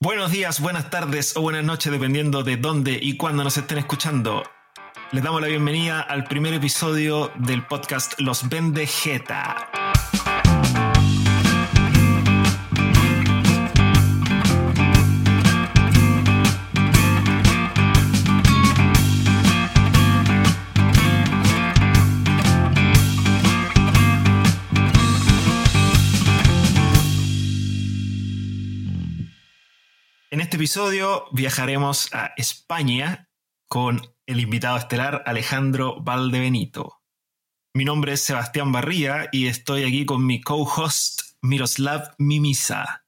Buenos días, buenas tardes o buenas noches, dependiendo de dónde y cuándo nos estén escuchando. Les damos la bienvenida al primer episodio del podcast Los Vende episodio viajaremos a España con el invitado estelar Alejandro Valdebenito. Mi nombre es Sebastián Barría y estoy aquí con mi co-host Miroslav Mimisa.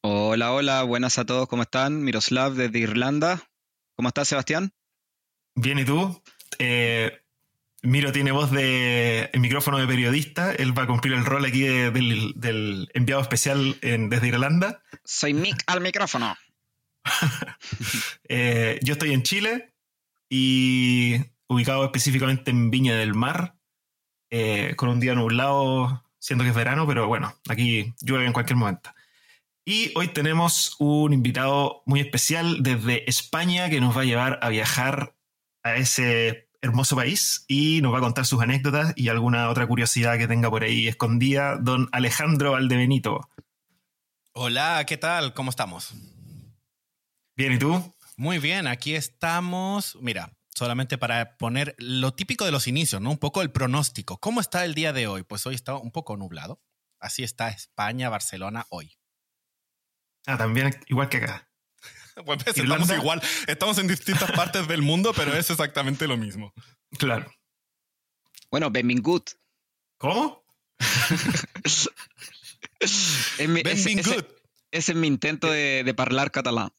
Hola, hola, buenas a todos, ¿cómo están? Miroslav desde Irlanda. ¿Cómo estás, Sebastián? Bien, ¿y tú? Eh, Miro tiene voz de el micrófono de periodista. Él va a cumplir el rol aquí de- del, del enviado especial en- desde Irlanda. Soy Mick al micrófono. Eh, yo estoy en Chile y ubicado específicamente en Viña del Mar, eh, con un día nublado, siendo que es verano, pero bueno, aquí llueve en cualquier momento. Y hoy tenemos un invitado muy especial desde España que nos va a llevar a viajar a ese hermoso país y nos va a contar sus anécdotas y alguna otra curiosidad que tenga por ahí escondida, don Alejandro Valdebenito. Hola, ¿qué tal? ¿Cómo estamos? Bien, ¿y tú? Muy bien, aquí estamos. Mira, solamente para poner lo típico de los inicios, ¿no? Un poco el pronóstico. ¿Cómo está el día de hoy? Pues hoy está un poco nublado. Así está España, Barcelona hoy. Ah, también igual que acá. Pues ves, estamos igual, estamos en distintas partes del mundo, pero es exactamente lo mismo. Claro. Bueno, benvingut. ¿Cómo? Es mi- ese, ese- Benvingut. ese es mi intento de, de hablar catalán.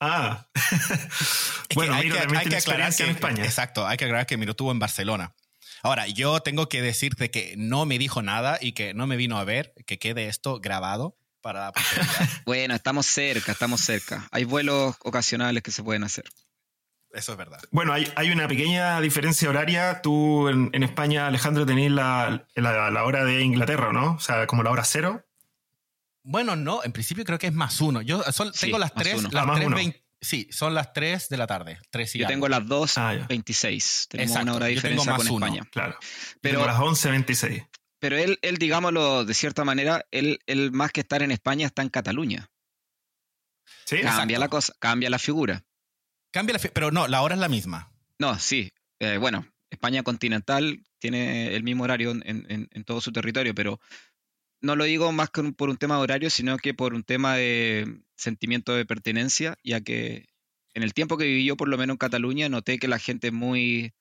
Ah. Es que bueno, hay Miro que- también hay tiene que aclarar experiencia en que- España. Exacto, hay que aclarar que Miro estuvo en Barcelona. Ahora, yo tengo que decirte que no me dijo nada y que no me vino a ver, que quede esto grabado para la. Bueno, estamos cerca, estamos cerca. Hay vuelos ocasionales que se pueden hacer. Eso es verdad. Bueno, hay, hay una pequeña diferencia horaria. Tú en, en España, Alejandro, tenéis la, la, la hora de Inglaterra, ¿no? O sea, como la hora cero. Bueno, no, en principio creo que es más uno. Yo son- Sí, tengo las más 3, uno. las Ah, tres uno. vein- sí, son las 3 de la tarde. 3 y Yo algo. tengo las 2.26. Ah, ya. Tenemos Exacto, una hora de yo tengo diferencia con uno. España. Claro. Pero- las 11.26. Pero él, él, digámoslo de cierta manera, él, él más que estar en España está en Cataluña. ¿Sí? Exacto. Cambia la cosa, cambia la figura. Cambia la fe- pero no, la hora es la misma. No, sí. eh, bueno, España continental tiene el mismo horario en, en- en todo su territorio, pero no lo digo más que un- por un tema de horario, sino que por un tema de sentimiento de pertenencia, ya que en el tiempo que viví yo, por lo menos en Cataluña, noté que la gente es muy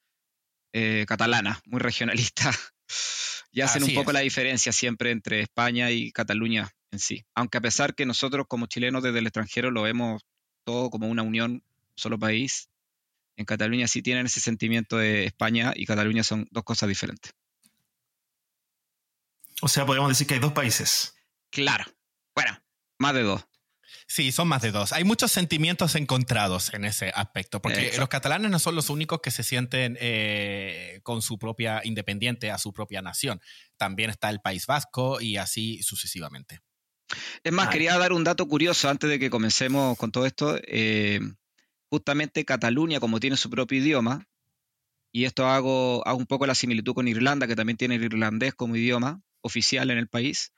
eh, catalana, muy regionalista, y hacen Así un poco es. la diferencia siempre entre España y Cataluña en sí. Aunque a pesar que nosotros como chilenos desde el extranjero lo vemos todo como una unión, un solo país, en Cataluña sí tienen ese sentimiento de España y Cataluña son dos cosas diferentes. O sea, podemos decir que hay dos países. Claro. Bueno, más de dos. Sí, son más de dos. Hay muchos sentimientos encontrados en ese aspecto, porque Exacto. los catalanes no son los únicos que se sienten eh, con su propia independiente a su propia nación. También está el País Vasco y así sucesivamente. Es más, Ah. quería dar un dato curioso antes de que comencemos con todo esto. Eh, justamente Cataluña, como tiene su propio idioma, y esto hago, hago un poco la similitud con Irlanda, que también tiene el irlandés como idioma oficial en el país.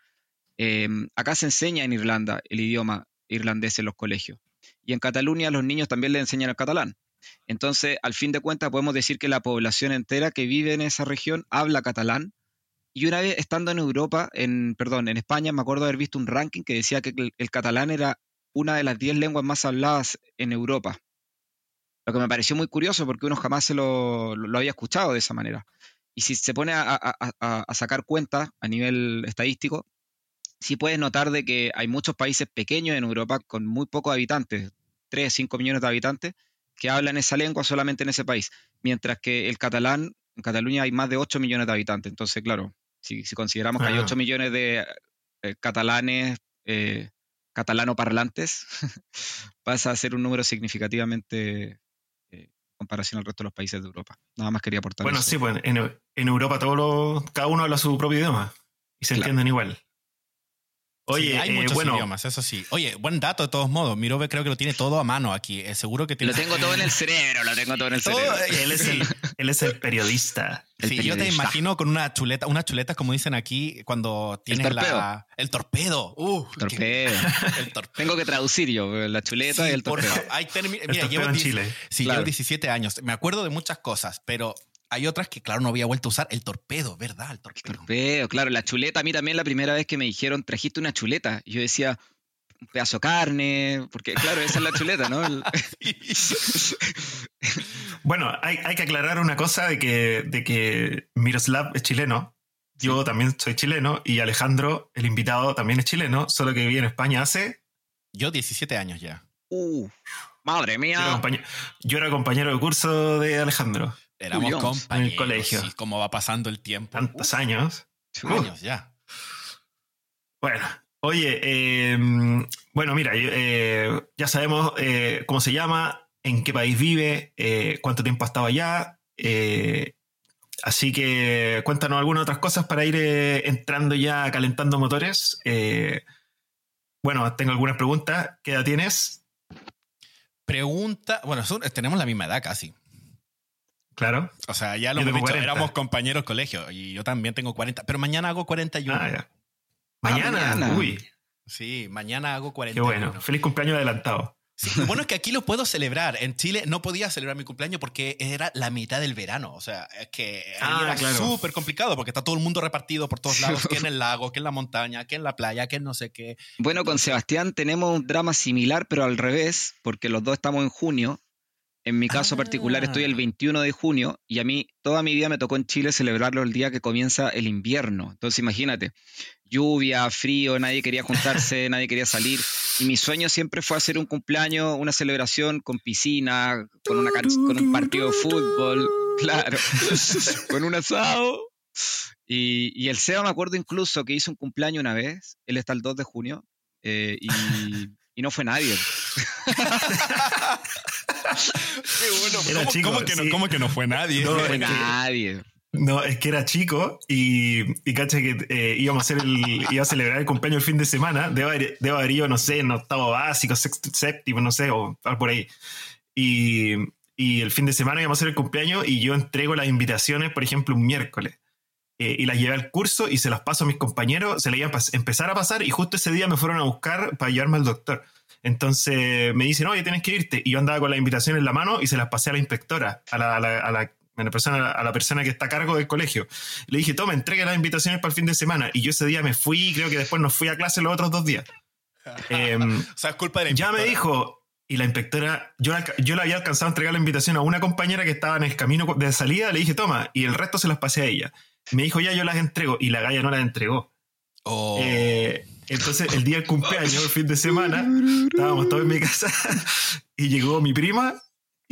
eh, acá se enseña en Irlanda el idioma irlandés en los colegios. Y en Cataluña los niños también le enseñan el catalán. Entonces, al fin de cuentas, podemos decir que la población entera que vive en esa región habla catalán. Y una vez estando en Europa, en, perdón, en España, me acuerdo haber visto un ranking que decía que el, catalán era una de las 10 lenguas más habladas en Europa. Lo que me pareció muy curioso porque uno jamás se lo había escuchado de esa manera. Y si se pone a, a- a- a sacar cuentas a nivel estadístico, sí puedes notar de que hay muchos países pequeños en Europa con muy pocos habitantes, 3, 5 millones de habitantes, que hablan esa lengua solamente en ese país. Mientras que el catalán, en Cataluña hay más de 8 millones de habitantes. Entonces, claro, si, si consideramos que hay Ah. 8 millones de eh, catalanes, eh, catalano parlantes, pasa a ser un número significativamente en comparación al resto de los países de Europa. Nada más quería aportar Bueno, eso. sí, pues en, en Europa todos los- cada uno habla su propio idioma y se Claro. entienden igual. Oye, Sí, hay eh, muchos bueno, idiomas, eso sí. Oye, buen dato de todos modos. Mirove creo que lo tiene todo a mano aquí. Eh, seguro que tiene. Lo tengo todo en el cerebro, lo tengo todo en el Todo, cerebro. él es el, él es el periodista. el sí, yo te imagino con una chuleta, unas chuletas como dicen aquí cuando tienes torpedo. la el torpedo. Uh, Torpedo. el torpedo. Tengo que traducir yo, la chuleta y el por torpedo. favor, hay termi- El Mira, torpedo llevo en 10 Chile. Sí, Claro. llevo 17 años. Me acuerdo de muchas cosas, pero hay otras que, claro, no había vuelto a usar. El torpedo, ¿verdad? El torpedo. Torpedo, claro, la chuleta. A mí también la primera vez que me dijeron, trajiste una chuleta. Yo decía, un pedazo de carne, porque claro, esa es la chuleta, ¿no? El- Bueno, hay, hay que aclarar una cosa de que, de que Miroslav es chileno. Yo también soy chileno y Alejandro, el invitado, también es chileno, solo que vive en España hace. Yo 17 años ya. Uh, madre Yo era, mía. yo era compañero de curso de Alejandro. Éramos compañeros. en el colegio. Y cómo va pasando el tiempo. Tantos años. Uh, años ya. Bueno, oye, eh, bueno, mira, eh, ya sabemos eh, cómo se llama, en qué país vive, eh, cuánto tiempo ha estado allá. eh, así que cuéntanos algunas otras cosas para ir eh, entrando ya calentando motores. Eh, bueno, tengo algunas preguntas. ¿Qué edad tienes? Pregunta. Bueno, tenemos la misma edad casi. Claro. O sea, ya lo hemos dicho, 40. éramos compañeros de colegio y yo también tengo 40, pero mañana hago 41. Ah, ya. Ah, Mañana. Uy, Sí, mañana hago qué 41. bueno. Feliz cumpleaños adelantado. Sí, lo bueno es que aquí lo puedo celebrar. En Chile no podía celebrar mi cumpleaños porque era la mitad del verano. O sea, es que ahí Ah, era claro. súper complicado porque está todo el mundo repartido por todos lados, que en el lago, que en la montaña, que en la playa, que en no sé qué. Bueno, con Sebastián tenemos un drama similar, pero al revés, porque los dos estamos en junio. En mi caso Ah. particular estoy el 21 de junio y a mí toda mi vida me tocó en Chile celebrarlo el día que comienza el invierno. Entonces imagínate, lluvia, frío, nadie quería juntarse, nadie quería salir. Y mi sueño siempre fue hacer un cumpleaños, una celebración con piscina, con, una con un partido de fútbol, claro, con un asado. Y, y el Seba me acuerdo incluso que hizo un cumpleaños una vez, él está el 2 de junio, eh, y, y no fue nadie. Qué Era ¿Cómo, chico, cómo que no, sí. cómo que no fue nadie? No, No fue es que- nadie. No, es que era chico y, y caché que eh, íbamos a hacer el, iba a celebrar el cumpleaños el fin de semana. Debo haber, debo haber ido, no sé, en octavo básico, sexto, séptimo, no sé, o por ahí. Y, y el fin de semana íbamos a hacer el cumpleaños y yo entrego las invitaciones, por ejemplo, un miércoles. Eh, y las llevé al curso y se las paso a mis compañeros, se las iban a empezar a pasar y justo ese día me fueron a buscar para llevarme al doctor. Entonces me dicen, oye, tienes que irte. Y yo andaba con la invitación en la mano y se las pasé a la inspectora, a la, a la- a la- a la persona, a la persona que está a cargo del colegio. Le dije, toma, entregue las invitaciones para el fin de semana. Y yo ese día me fui y creo que después no fui a clase los otros dos días. Em, O sea, es culpa de la ya me inspectora. dijo, y la inspectora, yo, la- yo le había alcanzado a entregar la invitación a una compañera que estaba en el camino de salida, le dije, toma, y el resto se las pasé a ella. Me dijo, ya yo las entrego, y la galla no las entregó. Oh. Eh, entonces, el día del cumpleaños, el fin de semana, estábamos todos en mi casa, y llegó mi prima,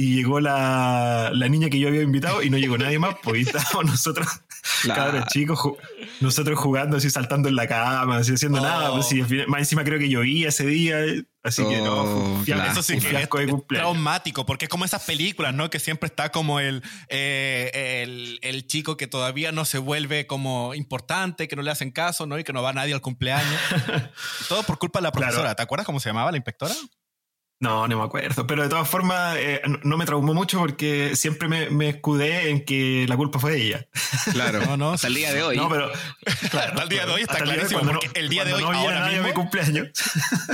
y llegó la, la niña que yo había invitado, y no llegó nadie más, pues estábamos nosotros, Claro. cabros chicos, ju- nosotros jugando así, saltando en la cama, así haciendo Oh. nada, pues, y final- más encima creo que llovía ese día, así que no, fue Oh. Eso sí que es, traumático, porque es como esas películas, ¿no? Que siempre está como el, eh, el, el chico que todavía no se vuelve como importante, que no le hacen caso, ¿no? Y que no va nadie al cumpleaños. Todo por culpa de la Claro. profesora. ¿Te acuerdas cómo se llamaba la inspectora? No, no me acuerdo. Pero de todas formas, eh, no, me traumó mucho porque siempre me, me escudé en que la culpa fue de ella. Claro. No, no. Hasta el día de hoy. No, pero. Hasta el día de hoy está hasta el día de clarísimo, cuando porque el día de hoy, no ahora nadie a mi mismo- cumpleaños.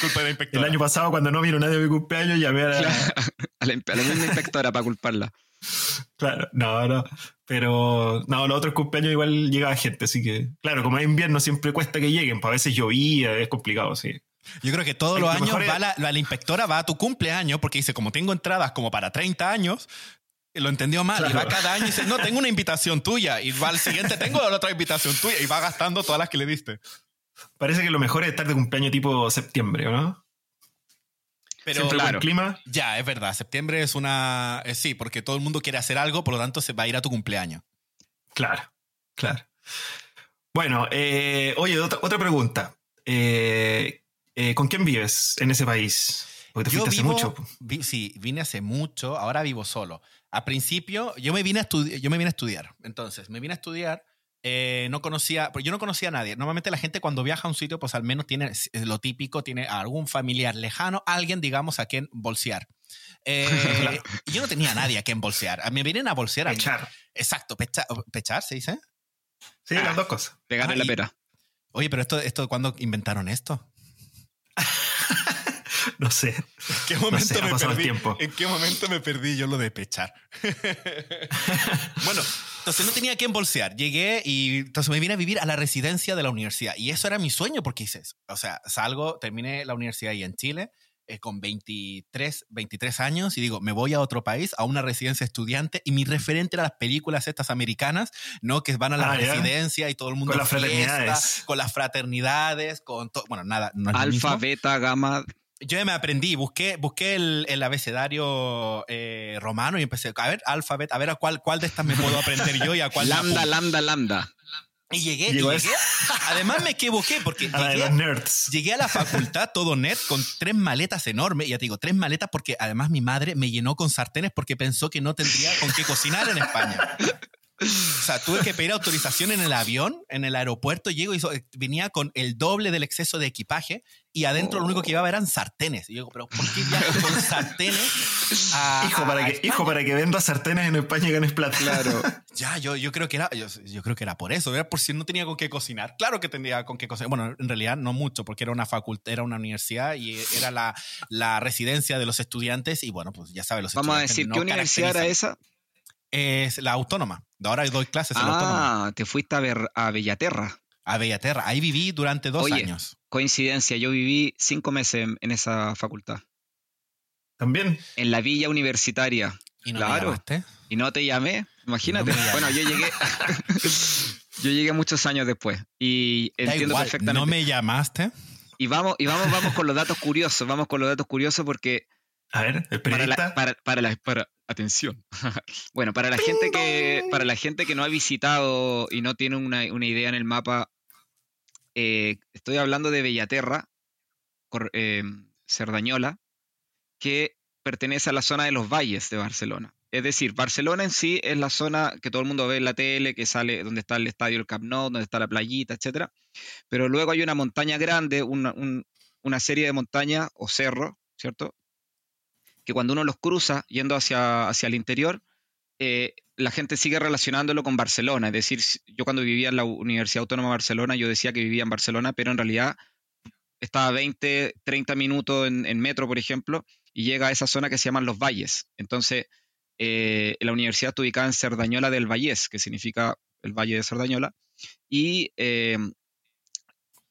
culpa de la El inspectora. año pasado, cuando no vino nadie a mi cumpleaños, llamé a la. Claro. A la, a la misma inspectora para culparla. Claro, no, no. Pero no, los otros cumpleaños igual llegaba gente, así que. Claro, como es invierno, siempre cuesta que lleguen. Pues a veces llovía, es complicado, sí. Yo creo que todos los lo años va la, la- la inspectora va a tu cumpleaños porque dice, como tengo entradas como para 30 años, y lo entendió mal. Y va cada año y dice, no, tengo una invitación tuya. Y va al siguiente, tengo la otra invitación tuya. Y va gastando todas las que le diste. Parece que lo mejor es estar de cumpleaños tipo septiembre, ¿o no? Pero Siempre claro. buen clima. ya, es verdad. Septiembre es una... eh, sí, porque todo el mundo quiere hacer algo, por lo tanto se va a ir a tu cumpleaños. Claro, claro. Bueno, eh, oye, otra, otra pregunta. Eh, eh, ¿Con quién vives en ese país? Porque te Yo fuiste vivo, hace mucho. vi- sí, vine hace mucho, ahora vivo solo. A principio, yo me vine a, estudi- yo me vine a estudiar. Entonces, me vine a estudiar eh, no conocía, yo no conocía a nadie. Normalmente la gente cuando viaja a un sitio, pues al menos tiene lo típico, tiene a algún familiar lejano, alguien, digamos, a quien bolsear. Eh, yo no tenía a nadie a quien bolsear. A mí me vienen a bolsear a mí. Echar. Exacto, pecha- pechar, se dice. Sí, las dos cosas. Pegarle Ah, la pera. Oye, pero esto, esto ¿cuándo inventaron esto? No sé. ¿En qué momento sé, me perdí? tiempo. ¿En qué momento me perdí yo lo de pechar? bueno, entonces no tenía quien bolsear. Llegué y entonces me vine a vivir a la residencia de la universidad. Y eso era mi sueño porque hice eso. O sea, salgo, terminé la universidad ahí en Chile eh, con 23, 23 años y digo, me voy a otro país, a una residencia estudiante y mi referente era las películas estas americanas, ¿no? Que van a la Ah, ya. residencia y todo el mundo Con las fraternidades. con las fraternidades, con todo, bueno, nada, no Alfa, beta, gamma. Yo ya me aprendí, busqué, busqué el, el abecedario eh, romano y empecé, a ver, alfabeto, a ver a cuál, cuál de estas me puedo aprender yo y a cuál me Lambda, lambda, lambda. Y llegué, y Llegó llegué. Además me equivoqué porque A llegué, nerds. llegué a la facultad todo net con tres maletas enormes. Ya te digo, tres maletas porque además mi madre me llenó con sartenes porque pensó que no tendría con qué cocinar en España. O sea, tuve que pedir autorización en el avión, en el aeropuerto. Llego y so- venía con el doble del exceso de equipaje y adentro lo único que llevaba eran sartenes. Y yo digo, pero ¿por qué viajo con sartenes a, Hijo a- para, a que, España? hijo, para que vendas sartenes en España y ganes plata. Claro. Ya, yo, yo creo que era, yo, yo creo que era por eso, era por si no tenía con qué cocinar. Claro que tenía con qué cocinar. Bueno, en realidad no mucho, porque era una facultad, era una universidad y era la, la residencia de los estudiantes. Y bueno, pues ya sabes, los Vamos a estudiantes decir, no ¿qué universidad era esa? Es la autónoma. Ahora doy clases en la autónoma. Ah, te fuiste a, ver, a Bellaterra. A Bellaterra. Ahí viví durante dos Oye. años. Coincidencia, yo viví cinco meses en, en esa facultad. También. En la villa universitaria. ¿Y no Claro. me? Y no te llamé, imagínate. No bueno, yo llegué. yo llegué muchos años después. Y entiendo igual, perfectamente. ¿no me llamaste? Y vamos, y vamos, vamos con los datos curiosos. Vamos con los datos curiosos porque A ver, el para la, para, para la- para- atención. bueno, para la gente que para la gente que no ha visitado y no tiene una, una idea en el mapa, eh, estoy hablando de Bellaterra, cor- eh, Cerdañola, que pertenece a la zona de los valles de Barcelona. Es decir, Barcelona en sí es la zona que todo el mundo ve en la tele, que sale donde está el estadio del Camp Nou, donde está la playita, etcétera. Pero luego hay una montaña grande, una, un- una serie de montañas o cerros, ¿cierto? Que cuando uno los cruza yendo hacia, hacia el interior, eh, la gente sigue relacionándolo con Barcelona. Es decir, yo cuando vivía en la Universidad Autónoma de Barcelona, yo decía que vivía en Barcelona, pero en realidad estaba a 20, 30 minutos en, en metro, por ejemplo, y llega a esa zona que se llaman Los Valles. Entonces, eh, la universidad está ubicada en Cerdañola del Vallés, que significa el Valle de Cerdañola, y eh,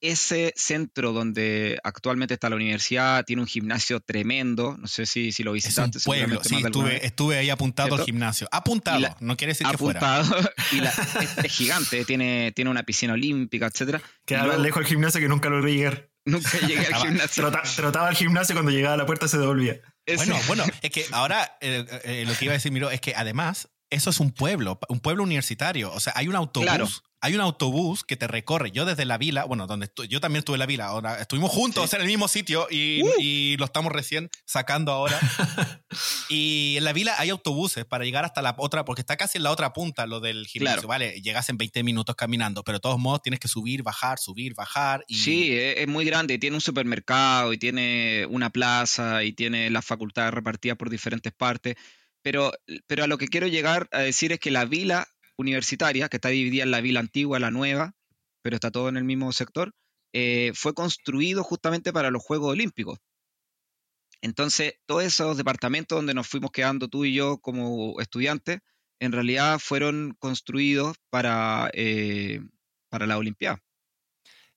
ese centro donde actualmente está la universidad tiene un gimnasio tremendo, no sé si, si lo Es un visitaste. pueblo. seguramente Sí, más de alguna estuve, estuve ahí apuntado al gimnasio. Apuntado, la- no quiere decir que fuera. apuntado y la- es, es gigante, tiene, tiene una piscina olímpica, etcétera. Quedaba luego lejos del gimnasio que nunca logré llegar. nunca llegué al gimnasio. Trota- trotaba al gimnasio cuando llegaba a la puerta se devolvía. Bueno, bueno, es que ahora eh, eh, lo que iba a decir, Miro, es que además eso es un pueblo, un pueblo universitario. O sea, hay un autobús. Claro. Hay un autobús que te recorre. Yo desde la vila, bueno, donde estu- yo también estuve en la vila, ahora estuvimos juntos Sí. en el mismo sitio y, Uh. y lo estamos recién sacando ahora. y en la vila hay autobuses para llegar hasta la otra, porque está casi en la otra punta lo del gimnasio, Claro. ¿vale? Llegas en 20 minutos caminando, pero de todos modos tienes que subir, bajar, subir, bajar. Y Sí, es, es muy grande, y tiene un supermercado y tiene una plaza y tiene las facultades repartidas por diferentes partes, pero, pero a lo que quiero llegar a decir es que la vila universitaria, que está dividida en la vila antigua, la nueva, pero está todo en el mismo sector, eh, fue construido justamente para los Juegos Olímpicos. Entonces, todos esos departamentos donde nos fuimos quedando tú y yo como estudiantes, en realidad fueron construidos para, eh, para la Olimpiada.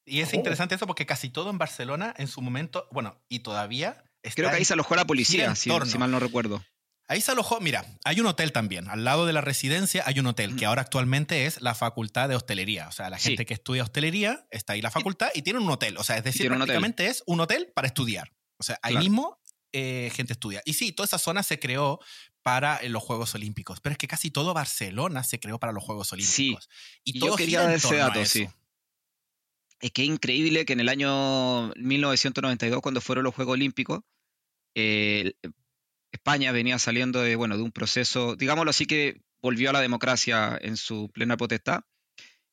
Y es Oh. interesante eso porque casi todo en Barcelona en su momento, bueno, y todavía... Está Creo que ahí se alojó la policía, si, si mal no recuerdo. Ahí se alojó, mira, hay un hotel también. Al lado de la residencia hay un hotel que ahora actualmente es la facultad de hostelería. O sea, la Sí. gente que estudia hostelería está ahí la facultad y tiene un hotel. O sea, es decir, un prácticamente es un hotel para estudiar. O sea, ahí Claro. mismo eh, gente estudia. Y sí, toda esa zona se creó para eh, los Juegos Olímpicos. Pero es que casi todo Barcelona se creó para los Juegos Olímpicos. Y, Y todo yo quería dar ese dato, sí. Es que es increíble que en el año 1992, cuando fueron los Juegos Olímpicos, eh, España venía saliendo de, bueno, de un proceso, digámoslo así, que volvió a la democracia en su plena potestad.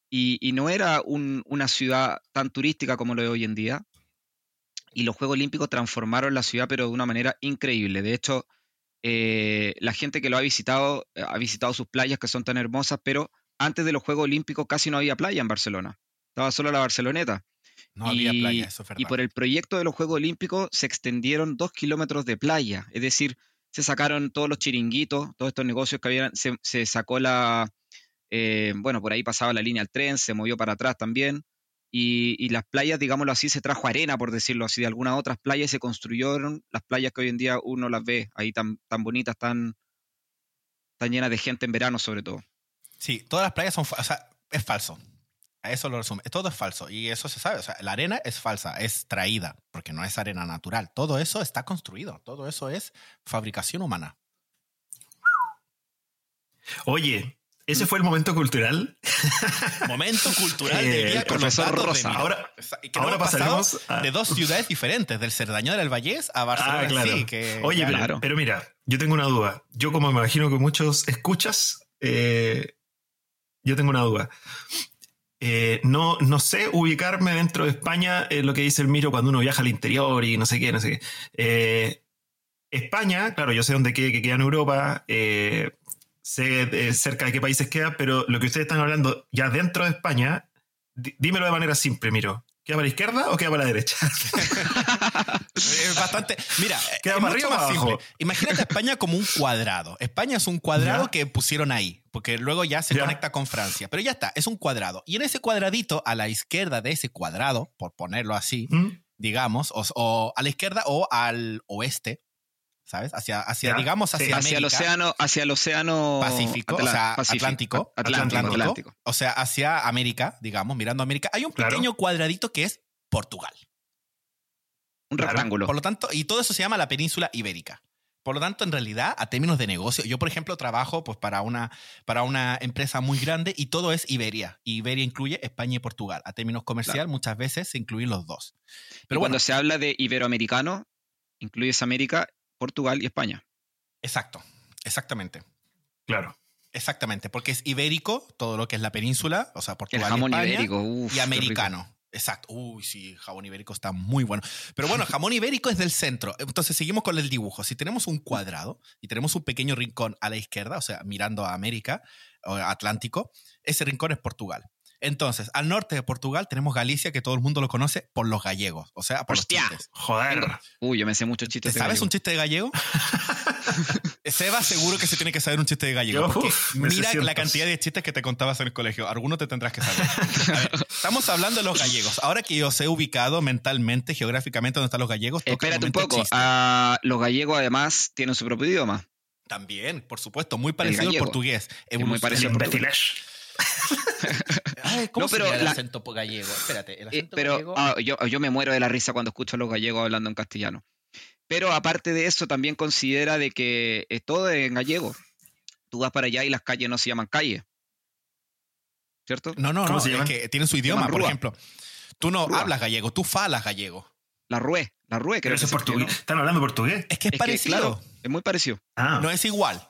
y, y no era un- una ciudad tan turística como lo es hoy en día. Y los Juegos Olímpicos transformaron la ciudad, pero de una manera increíble. De hecho, eh, la gente que lo ha visitado, eh, ha visitado sus playas que son tan hermosas, pero antes de los Juegos Olímpicos casi no había playa en Barcelona. Estaba solo la Barceloneta. No había playa, eso es verdad. Y por el proyecto de los Juegos Olímpicos se extendieron dos kilómetros de playa, es decir, se sacaron todos los chiringuitos, todos estos negocios que habían, se, sacó la, eh, bueno, por ahí pasaba la línea del tren, se movió para atrás también, y, y las playas, digámoslo así, se trajo arena, por decirlo así, de algunas otras playas se construyeron, las playas que hoy en día uno las ve ahí tan, tan bonitas, tan, tan llenas de gente en verano sobre todo. Sí, todas las playas son, o sea, es falso. Eso lo resume. Todo es falso y eso se sabe. O sea, la arena es falsa, es traída, porque no es arena natural. Todo eso está construido. Todo eso es fabricación humana. Oye, ese fue el momento cultural. Momento cultural Eh, del día con profesor de Rosa. Ahora- que a- de dos ciudades diferentes, del Cerdaño del Vallés a Barcelona. Ah, claro. Sí, que Oye, pero, Claro. pero mira, yo tengo una duda. Yo como me imagino que muchos escuchas, eh, yo tengo una duda. Eh, no, no sé ubicarme dentro de España en lo que dice el Miro cuando uno viaja al interior y no sé qué, no sé qué. Eh, España, claro, yo sé dónde queda, que queda en Europa, eh, sé cerca de qué países queda, pero lo que ustedes están hablando ya dentro de España, dímelo de manera simple, Miro. ¿Queda para la izquierda o queda para la derecha? Es bastante. Mira, Queda es para mucho arriba o más para simple. abajo. Imagínate a España como un cuadrado. España es un cuadrado Ya. que pusieron ahí, porque luego ya se Ya. conecta con Francia. Pero ya está, es un cuadrado. Y en ese cuadradito, a la izquierda de ese cuadrado, por ponerlo así, ¿Mm? digamos, o, o a la izquierda o al oeste, ¿sabes? Hacia, hacia Ya. digamos, Sí. hacia, hacia el océano, hacia el océano Pacífico, o sea, Pacífico, Atlántico, Atlántico, Atlántico, Atlántico. o sea, hacia América, digamos, mirando a América, hay un Claro. pequeño cuadradito que es Portugal. Un Claro. rectángulo. Por lo tanto, y todo eso se llama la península ibérica. Por lo tanto, en realidad, a términos de negocio, yo, por ejemplo, trabajo pues, para, una, para una empresa muy grande y todo es Iberia. Y Iberia incluye España y Portugal. A términos comercial, muchas veces se incluyen los dos. Pero cuando bueno, se habla de iberoamericano, incluyes América, Portugal y España. exacto, exactamente. Claro. Exactamente, porque es ibérico, todo lo que es la península, o sea, El Portugal jamón y España, ibérico. uf, y qué americano. Exacto. Uy, sí, jabón ibérico está muy bueno. Pero bueno, jamón ibérico es del centro. Entonces seguimos con el dibujo. Si tenemos un cuadrado y tenemos un pequeño rincón a la izquierda, o sea, mirando a América o Atlántico, ese rincón es Portugal. Entonces, al norte de Portugal tenemos Galicia, que todo el mundo lo conoce por los gallegos, o sea, por Hostia. los chistes. Joder. Uy, yo me sé muchos ¿Te chistes. de sabes gallego. un chiste de gallego? Seba seguro que se tiene que saber un chiste de gallego. Yo, Porque uf, me sé mira la cantidad de chistes que te contabas en el colegio. Alguno te tendrás que saber. A ver, estamos hablando de los gallegos. Ahora que yo os he ubicado mentalmente, geográficamente, donde están los gallegos, Espérate un poco. ah, los gallegos además tienen su propio idioma. También, por supuesto, muy parecido al portugués. muy Evoluciona- parecido. El imbéciles. Ay, ¿Cómo No, pero sería el la- acento gallego? Espérate, el Eh, acento pero gallego... ah, yo, yo me muero de la risa cuando escucho a los gallegos hablando en castellano. Pero aparte de eso, también considera de que es todo en gallego. Tú vas para allá y las calles no se llaman calles. ¿Cierto? No, no, ¿Cómo no, se es llaman? que tienen su idioma, por ejemplo. Tú no Rúa. hablas gallego, tú falas gallego. La rue, la rue, Pero creo que eso es se escribe, portugués. ¿Están hablando portugués? Es que es. Es que, parecido. claro, es muy parecido. Ah, No es igual,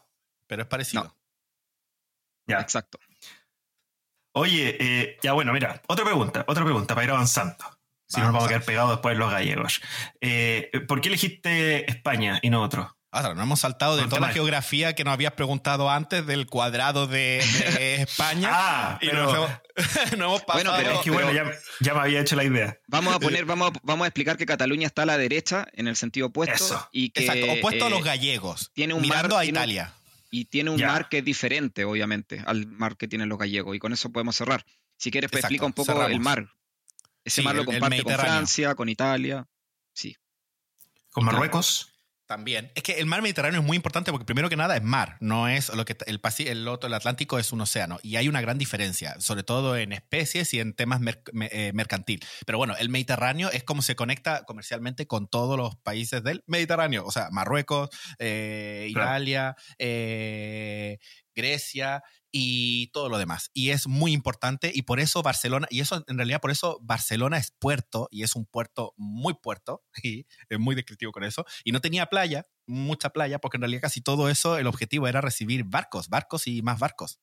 pero es parecido. ya. Exacto. Oye, eh, ya bueno, mira, otra pregunta, otra pregunta para ir avanzando. Si no nos Vamos a a- quedar pegados después los gallegos. Eh, ¿Por qué elegiste España y no otro? Ahora, no hemos saltado de toda la geografía que nos habías preguntado antes del cuadrado de, de España. Ah, y pero nos hemos, nos hemos Bueno, pasado. pero es que bueno, ya, ya me había hecho la idea. Vamos a poner, vamos a, vamos a explicar que Cataluña está a la derecha en el sentido opuesto Eso. y que Exacto, opuesto a eh, los gallegos. tiene un mirando mar- a tiene Italia. y tiene un Ya. mar que es diferente, obviamente, al mar que tienen los gallegos. Y con eso podemos cerrar. Si quieres, pues, Exacto, explica un poco cerramos. el mar. Ese Sí, mar lo comparte con. Francia, con Italia. Con Claro. Marruecos. También. Es que el mar Mediterráneo es muy importante porque primero que nada es mar, no es lo que el el otro, el Atlántico es un océano y hay una gran diferencia, sobre todo en especies y en temas mer- me- eh, mercantil. Pero bueno, el Mediterráneo es como se conecta comercialmente con todos los países del Mediterráneo, o sea, Marruecos, eh, Claro. Italia, eh, Grecia y todo lo demás. Y es muy importante y por eso Barcelona, y eso en realidad por eso Barcelona es puerto y es un puerto muy puerto y es muy descriptivo con eso. Y no tenía playa, mucha playa, porque en realidad casi todo eso, el objetivo era recibir barcos, barcos y más barcos.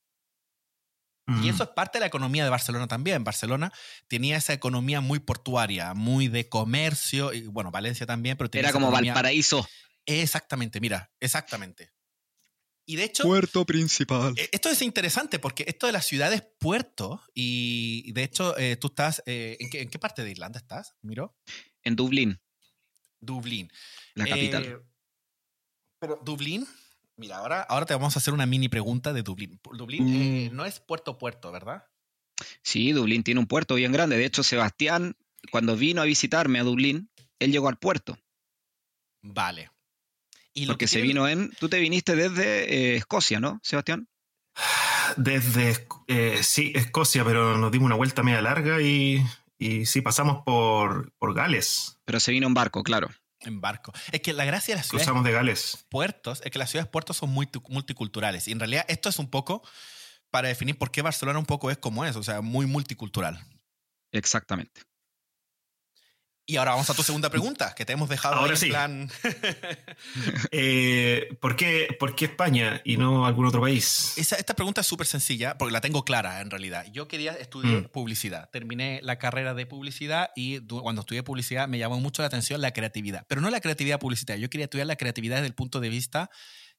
Y eso es parte de la economía de Barcelona también. Barcelona tenía esa economía muy portuaria, muy de comercio, y bueno, Valencia también, pero Era como Valparaíso. Exactamente, mira, exactamente. Y de hecho. Puerto principal. E, esto es interesante porque esto de las ciudades puerto, y de hecho, eh, tú estás. Eh, ¿en, qué, parte de Irlanda estás, Miro? En Dublín. Dublín. La capital. Eh, pero Dublín Mira, ahora, ahora te vamos a hacer una mini pregunta de Dublín. Dublín eh, mm. no es puerto puerto, ¿verdad? Sí, Dublín tiene un puerto bien grande. De hecho, Sebastián, cuando vino a visitarme a Dublín, él llegó al puerto. Vale. ¿Y Porque se vino en... Tú te viniste desde eh, Escocia, ¿no, Sebastián? Desde, eh, sí, Escocia, pero nos dimos una vuelta media larga y, y sí, pasamos por, por Gales. Pero se vino en barco, claro. En barco. Es que la gracia de las ciudades. Cruzamos de Gales. Puertos, es que las ciudades puertos son muy multiculturales. Y en realidad esto es un poco para definir por qué Barcelona un poco es como es, o sea, muy multicultural. Exactamente. Y ahora vamos a tu segunda pregunta, que te hemos dejado ahora sí. plan. Eh, ¿por, qué, ¿por, qué, España y no algún otro país? esta pregunta es súper sencilla, porque la tengo clara en realidad. Yo quería estudiar mm. publicidad. Terminé la carrera de publicidad y cuando estudié publicidad me llamó mucho la atención la creatividad. Pero no la creatividad publicitaria. Yo quería estudiar la creatividad desde el punto de vista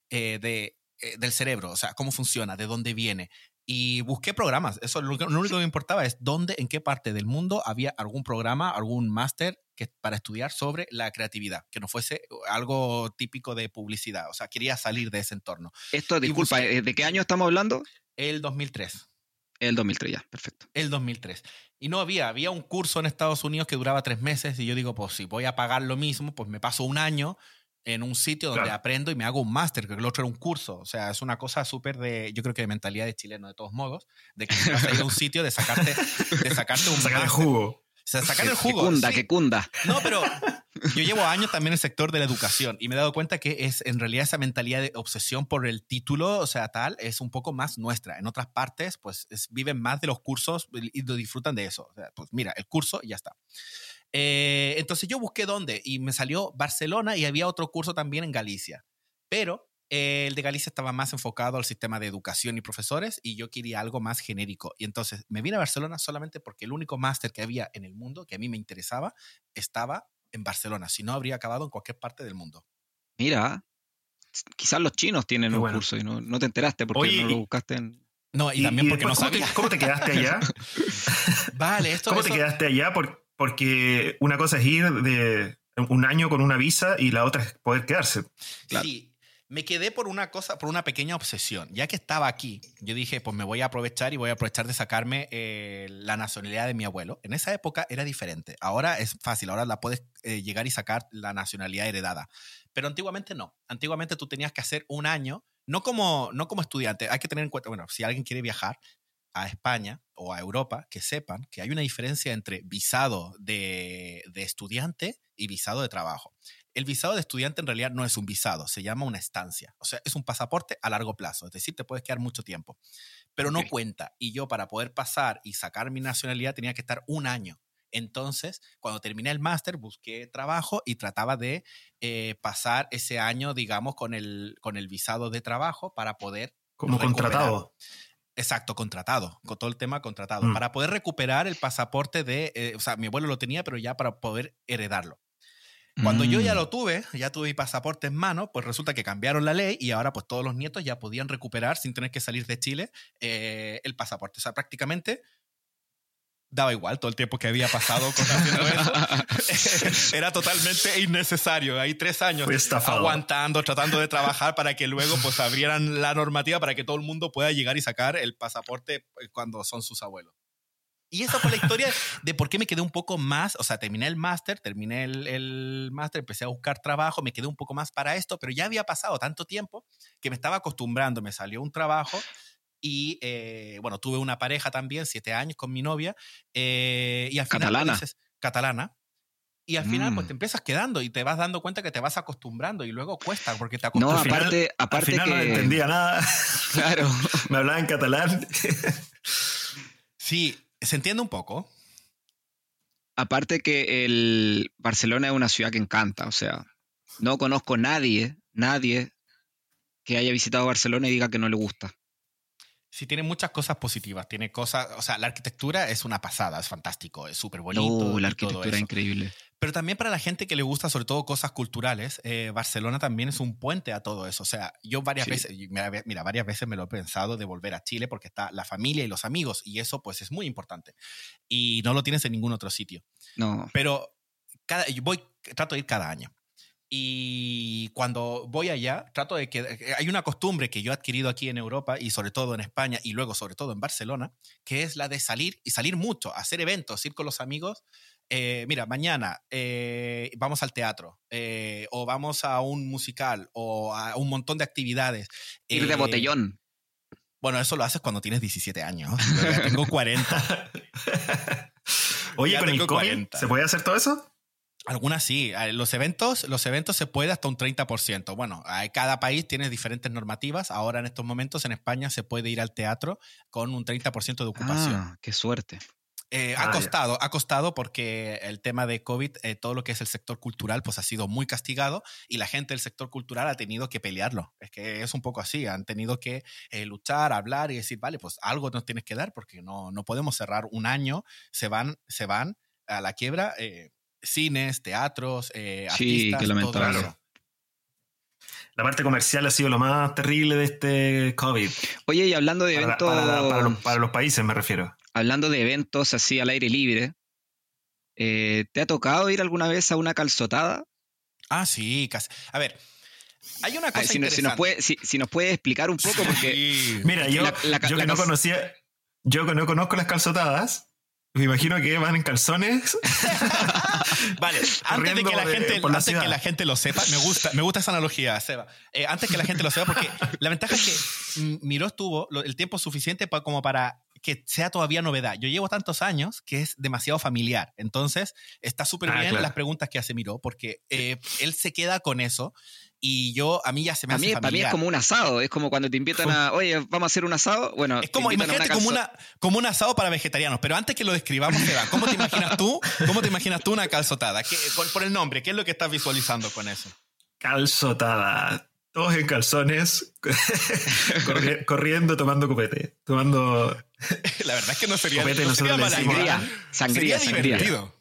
eh, de, eh, del cerebro, o sea, cómo funciona, de dónde viene. Y busqué programas. Eso lo, único que me importaba es dónde, en qué parte del mundo había algún programa, algún máster que, para estudiar sobre la creatividad, que no fuese algo típico de publicidad. O sea, quería salir de ese entorno. Esto, disculpa, ¿eh, ¿de qué año estamos hablando? El 2003. El 2003, ya, perfecto. El 2003. Y no había, había un curso en Estados Unidos que duraba tres meses y yo digo, pues si voy a pagar lo mismo, pues me paso un año en un sitio donde aprendo y me hago un máster, que el otro era un curso. O sea, es una cosa súper de, yo creo que de mentalidad de chileno de todos modos, de que vas a ir a un sitio de sacarte, de sacarte un Sacar el jugo. O sea, sacar el jugo. Que cunda, que cunda. No, pero yo llevo años también en el sector de la educación y me he dado cuenta que es en realidad esa mentalidad de obsesión por el título, o sea, tal, es un poco más nuestra. En otras partes, pues viven más de los cursos y disfrutan de eso. O sea, pues mira, el curso y ya está. Eh, entonces yo busqué dónde y me salió Barcelona y había otro curso también en Galicia. Pero eh, el de Galicia estaba más enfocado al sistema de educación y profesores y yo quería algo más genérico. Y entonces me vine a Barcelona solamente porque el único máster que había en el mundo que a mí me interesaba estaba en Barcelona. Si no, habría acabado en cualquier parte del mundo. Mira, quizás los chinos tienen un curso y no, te enteraste porque no lo buscaste en... No, y, también porque no sabía. ¿Cómo te quedaste allá? vale, esto ¿Cómo te quedaste allá? Porque porque una cosa es ir de un año con una visa y la otra es poder quedarse. Sí, me quedé por una cosa, por una pequeña obsesión. Ya que estaba aquí, yo dije, pues me voy a aprovechar y voy a aprovechar de sacarme eh, la nacionalidad de mi abuelo. En esa época era diferente. Ahora es fácil, ahora la puedes eh, llegar y sacar la nacionalidad heredada. Pero antiguamente no. Antiguamente tú tenías que hacer un año, no como, no como estudiante. Hay que tener en cuenta, bueno, si alguien quiere viajar, a España o a Europa que sepan que hay una diferencia entre visado de, estudiante y visado de trabajo. El visado de estudiante en realidad no es un visado, se llama una estancia. O sea, es un pasaporte a largo plazo, es decir, te puedes quedar mucho tiempo, pero no cuenta. Y yo para poder pasar y sacar mi nacionalidad tenía que estar un año. Entonces, cuando terminé el máster, busqué trabajo y trataba de eh, pasar ese año, digamos, con el, con el visado de trabajo para poder... Como contratado. Exacto, contratado, con todo el tema contratado, mm. para poder recuperar el pasaporte de, eh, o sea, mi abuelo lo tenía, pero ya para poder heredarlo. Cuando yo ya mm. lo tuve, ya tuve mi pasaporte en mano, pues resulta que cambiaron la ley y ahora pues todos los nietos ya podían recuperar sin tener que salir de Chile eh, el pasaporte. O sea, prácticamente daba igual todo el tiempo que había pasado con eso. Era totalmente innecesario. Hay tres años aguantando, tratando de trabajar para que luego pues abrieran la normativa para que todo el mundo pueda llegar y sacar el pasaporte eh, cuando son sus abuelos. Y esa fue la historia de por qué me quedé un poco más, o sea, terminé el máster, terminé el, el máster, empecé a buscar trabajo, me quedé un poco más para esto, pero ya había pasado tanto tiempo que me estaba acostumbrando, me salió un trabajo y eh, bueno, tuve una pareja también, siete años con mi novia. Eh, y al final, catalana. catalana. Y al final, pues te mm. empiezas quedando y te vas dando cuenta que te vas acostumbrando y luego cuesta porque te acostumbras. No, aparte, aparte al final no entendía nada. Claro. Me hablaba en catalán. sí, se entiende un poco. Aparte que el Barcelona es una ciudad que encanta, o sea, no conozco nadie, nadie que haya visitado Barcelona y diga que no le gusta. Sí, tiene muchas cosas positivas. Tiene cosas, o sea, la arquitectura es una pasada, es fantástico, es súper bonito. No, la arquitectura es increíble. Pero también para la gente que le gusta sobre todo cosas culturales, eh, Barcelona también es un puente a todo eso. O sea, yo varias Sí. veces, mira, varias veces me lo he pensado de volver a Chile porque está la familia y los amigos y eso pues es muy importante. Y no lo tienes en ningún otro sitio. No, Pero cada, yo voy, trato de ir cada año. Y cuando voy allá, trato de que eh, hay una costumbre que yo he adquirido aquí en Europa y sobre todo en España y luego sobre todo en Barcelona, que es la de salir y salir mucho, hacer eventos, ir con los amigos. Eh, mira, mañana eh, vamos al teatro eh, o vamos a un musical o a un montón de actividades. ir de Eh, botellón. Bueno, eso lo haces cuando tienes 17 años. Yo ya tengo 40. Oye, Ya con el tengo COVID, 40. ¿se puede hacer todo eso? Algunas sí. Eh, Los eventos, los eventos se puede hasta un 30%. Bueno, cada país tiene diferentes normativas. Ahora en estos momentos en España se puede ir al teatro con un 30% de ocupación. Ah, qué suerte. Eh, Ah, ha ya. costado, ha costado porque el tema de COVID, eh, todo lo que es el sector cultural, pues ha sido muy castigado y la gente del sector cultural ha tenido que pelearlo. Es que es un poco así, han tenido que eh, luchar, hablar y decir, vale, pues algo nos tienes que dar porque no, no podemos cerrar un año, se van, se van a la quiebra eh, cines, teatros, eh, Sí, artistas, qué todo eso. La parte comercial ha sido lo más terrible de este COVID. Oye, y hablando de Para, eventos, para- para los, para los países me refiero. hablando de eventos así al aire libre, eh, ¿te ha tocado ir alguna vez a una calzotada? Ah, sí, casi. A ver, hay una cosa ver, si, nos- si nos puede, si, si nos puede explicar un poco, porque Sí. Mira, yo, La- la- yo la que no conocía, yo que no conozco las calzotadas, me imagino que van en calzones. Vale, antes de que la de- gente, la antes que la gente lo sepa, me gusta, me gusta esa analogía, Seba. Eh, antes que la gente lo sepa, porque la ventaja es que Miró tuvo lo- el tiempo suficiente pa- como para que sea todavía novedad. Yo llevo tantos años que es demasiado familiar. Entonces, está súper Ah, bien claro. las preguntas que hace Miró, porque eh, él se queda con eso y yo, a mí ya se me a hace mí, para mí es como un asado, es como cuando te invitan a, oye, vamos a hacer un asado. Bueno, Es como, imagínate como, una, como un asado para vegetarianos, pero antes que lo describamos, Seba, ¿cómo te imaginas tú? ¿Cómo te imaginas tú una calzotada? ¿Qué- por, por el nombre, ¿qué es lo que estás visualizando con eso? Calzotada. Todos en calzones, corri- corriendo, tomando copete. Tomando. La verdad es que no sería, Copete, no sería decimos- idea. Sangría, sangría, sería sangría. divertido.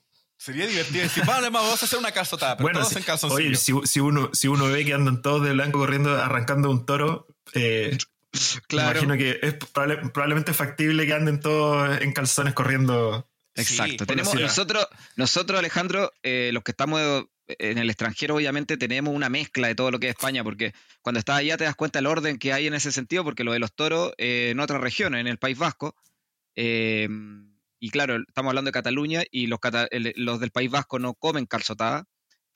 Sería divertido decir, vale, vamos a hacer una calzotada, pero todos si- en calzoncillo. oye, si, si uno, si uno ve que andan todos de blanco corriendo, arrancando un toro, eh, Claro, me imagino que es probable- probablemente factible que anden todos en calzones corriendo. exacto. Sí, tenemos, nosotros, nosotros, Alejandro, eh, los que estamos en el extranjero, obviamente tenemos una mezcla de todo lo que es España, porque cuando estás allá te das cuenta del orden que hay en ese sentido, porque lo de los toros eh, en otras regiones, en el País Vasco, eh, y claro, estamos hablando de Cataluña y los, cata- el- los del País Vasco no comen calzotada.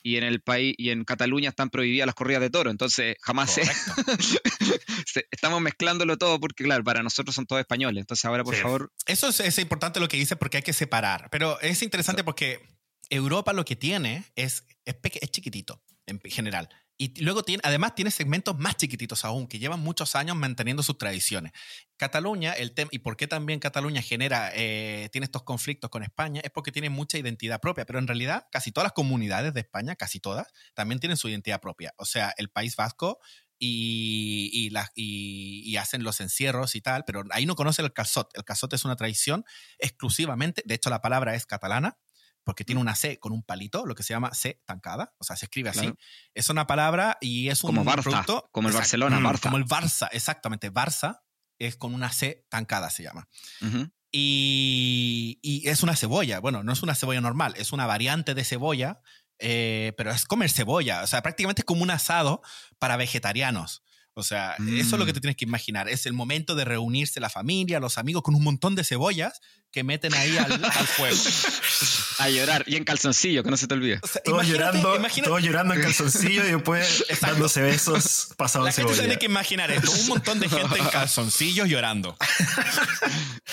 Y en el país y en Cataluña están prohibidas las corridas de toro, entonces jamás se, estamos mezclándolo todo porque claro, para nosotros son todos españoles. Entonces ahora por Sí. favor, Eso es, es importante lo que dice porque hay que separar. Pero es interesante porque Europa lo que tiene es, es, es chiquitito en general. Y luego tiene, además tiene segmentos más chiquititos aún, que llevan muchos años manteniendo sus tradiciones. Cataluña, el tema, y por qué también Cataluña genera, eh, tiene estos conflictos con España, es porque tiene mucha identidad propia, pero en realidad casi todas las comunidades de España, casi todas, también tienen su identidad propia. O sea, el País Vasco y, y, la- y- y hacen los encierros y tal, pero ahí no conocen el calzot. El calzot es una tradición exclusivamente, de hecho la palabra es catalana, porque tiene una C con un palito, lo que se llama C tancada, o sea, se escribe así. Claro. Es una palabra y es un como Barça, producto... como el. Barcelona, Barça. Como el Barça, exactamente. Barça es con una C tancada, se llama. Ujú. Y, y es una cebolla. Bueno, no es una cebolla normal, es una variante de cebolla, eh, pero es comer cebolla. O sea, prácticamente es como un asado para vegetarianos. O sea, eso es lo que Mm. te tienes que imaginar. Es el momento de reunirse la familia, los amigos, con un montón de cebollas que meten ahí al, al fuego. A llorar. Y en calzoncillo, que no se te olvide. O sea, Todos llorando, imagínate- todos llorando en calzoncillo y después Exacto. dándose besos pasados la en gente cebolla. tiene que imaginar esto. Un montón de gente en calzoncillos llorando.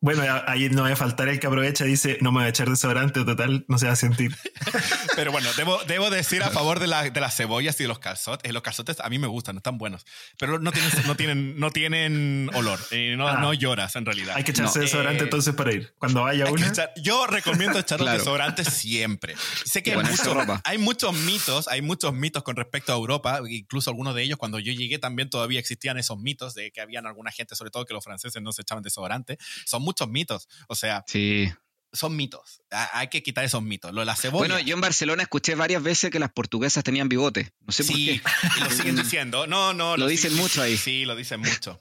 Bueno, ahí no va a faltar el que aprovecha y dice, no me voy a echar desodorante, total, no se va a sentir. Pero bueno, debo, debo decir a favor de, la- de las cebollas y de los calzotes. Los calzotes a mí me gustan, están buenos. Pero no tienen, no tienen, no tienen olor. y no, Ah. no lloras en realidad. Hay que echarse No, desodorante eh, entonces para ir. Cuando vaya una. echar- yo recomiendo echar los Claro. desodorantes siempre. Sé que hay, mucho- hay muchos mitos, hay muchos mitos con respecto a Europa, incluso algunos de ellos cuando yo llegué también todavía existían esos mitos de que habían alguna gente, sobre todo que los franceses no se echaban desodorante. Son muchos mitos, o sea, Sí. son mitos. Ha- Hay que quitar esos mitos. Lo de la cebolla. Bueno, yo en Barcelona escuché varias veces que las portuguesas tenían bigote. No sé por sí, qué. y lo siguen diciendo. No, no. Lo dicen sí, mucho ahí. Sí, lo dicen mucho.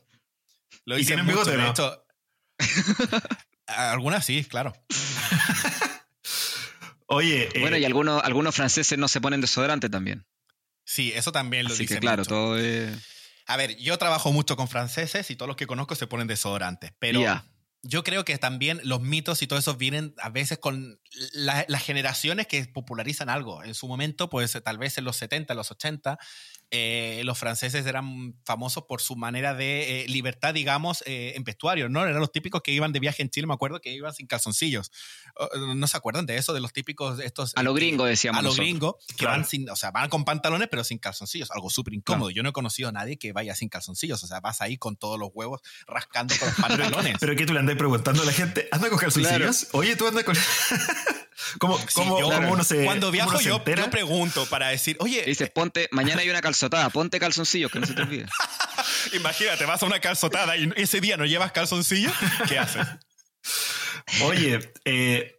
Lo ¿Y dicen tienen mucho, bigote, de no? hecho. Algunas sí, claro. Oye, eh, Bueno, y algunos, algunos franceses no se ponen desodorante también. Sí, eso también lo Así dicen que claro, mucho. todo es... A ver, yo trabajo mucho con franceses y todos los que conozco se ponen desodorantes, pero Ya. yo creo que también los mitos y todo eso vienen a veces con la- las generaciones que popularizan algo. En su momento, pues tal vez en los 70, los 80, eh, los franceses eran famosos por su manera de eh, libertad, digamos, eh, en vestuario, ¿no? Eran los típicos que iban de viaje en Chile, me acuerdo que iban sin calzoncillos. Oh, ¿No se acuerdan de eso? De los típicos estos... A lo eh, gringo decíamos a los nosotros. gringos que Claro. van sin, o sea, van con pantalones pero sin calzoncillos, algo súper incómodo. Yo no he conocido a nadie que vaya sin calzoncillos, o sea, vas ahí con todos los huevos rascando con los pantalones. pero que tú le andas preguntando a la gente, ¿anda con calzoncillos? Oye, tú andas con. ¿Cómo, Sí, cómo- yo- cómo uno se. Cuando cómo viajo uno se yo, entera? yo pregunto para decir, oye, dices, ponte, mañana hay una calzotada, ponte calzoncillos, que no se te olvide. imagínate, vas a una calzotada y ese día no llevas calzoncillos, ¿qué haces? Oye, eh,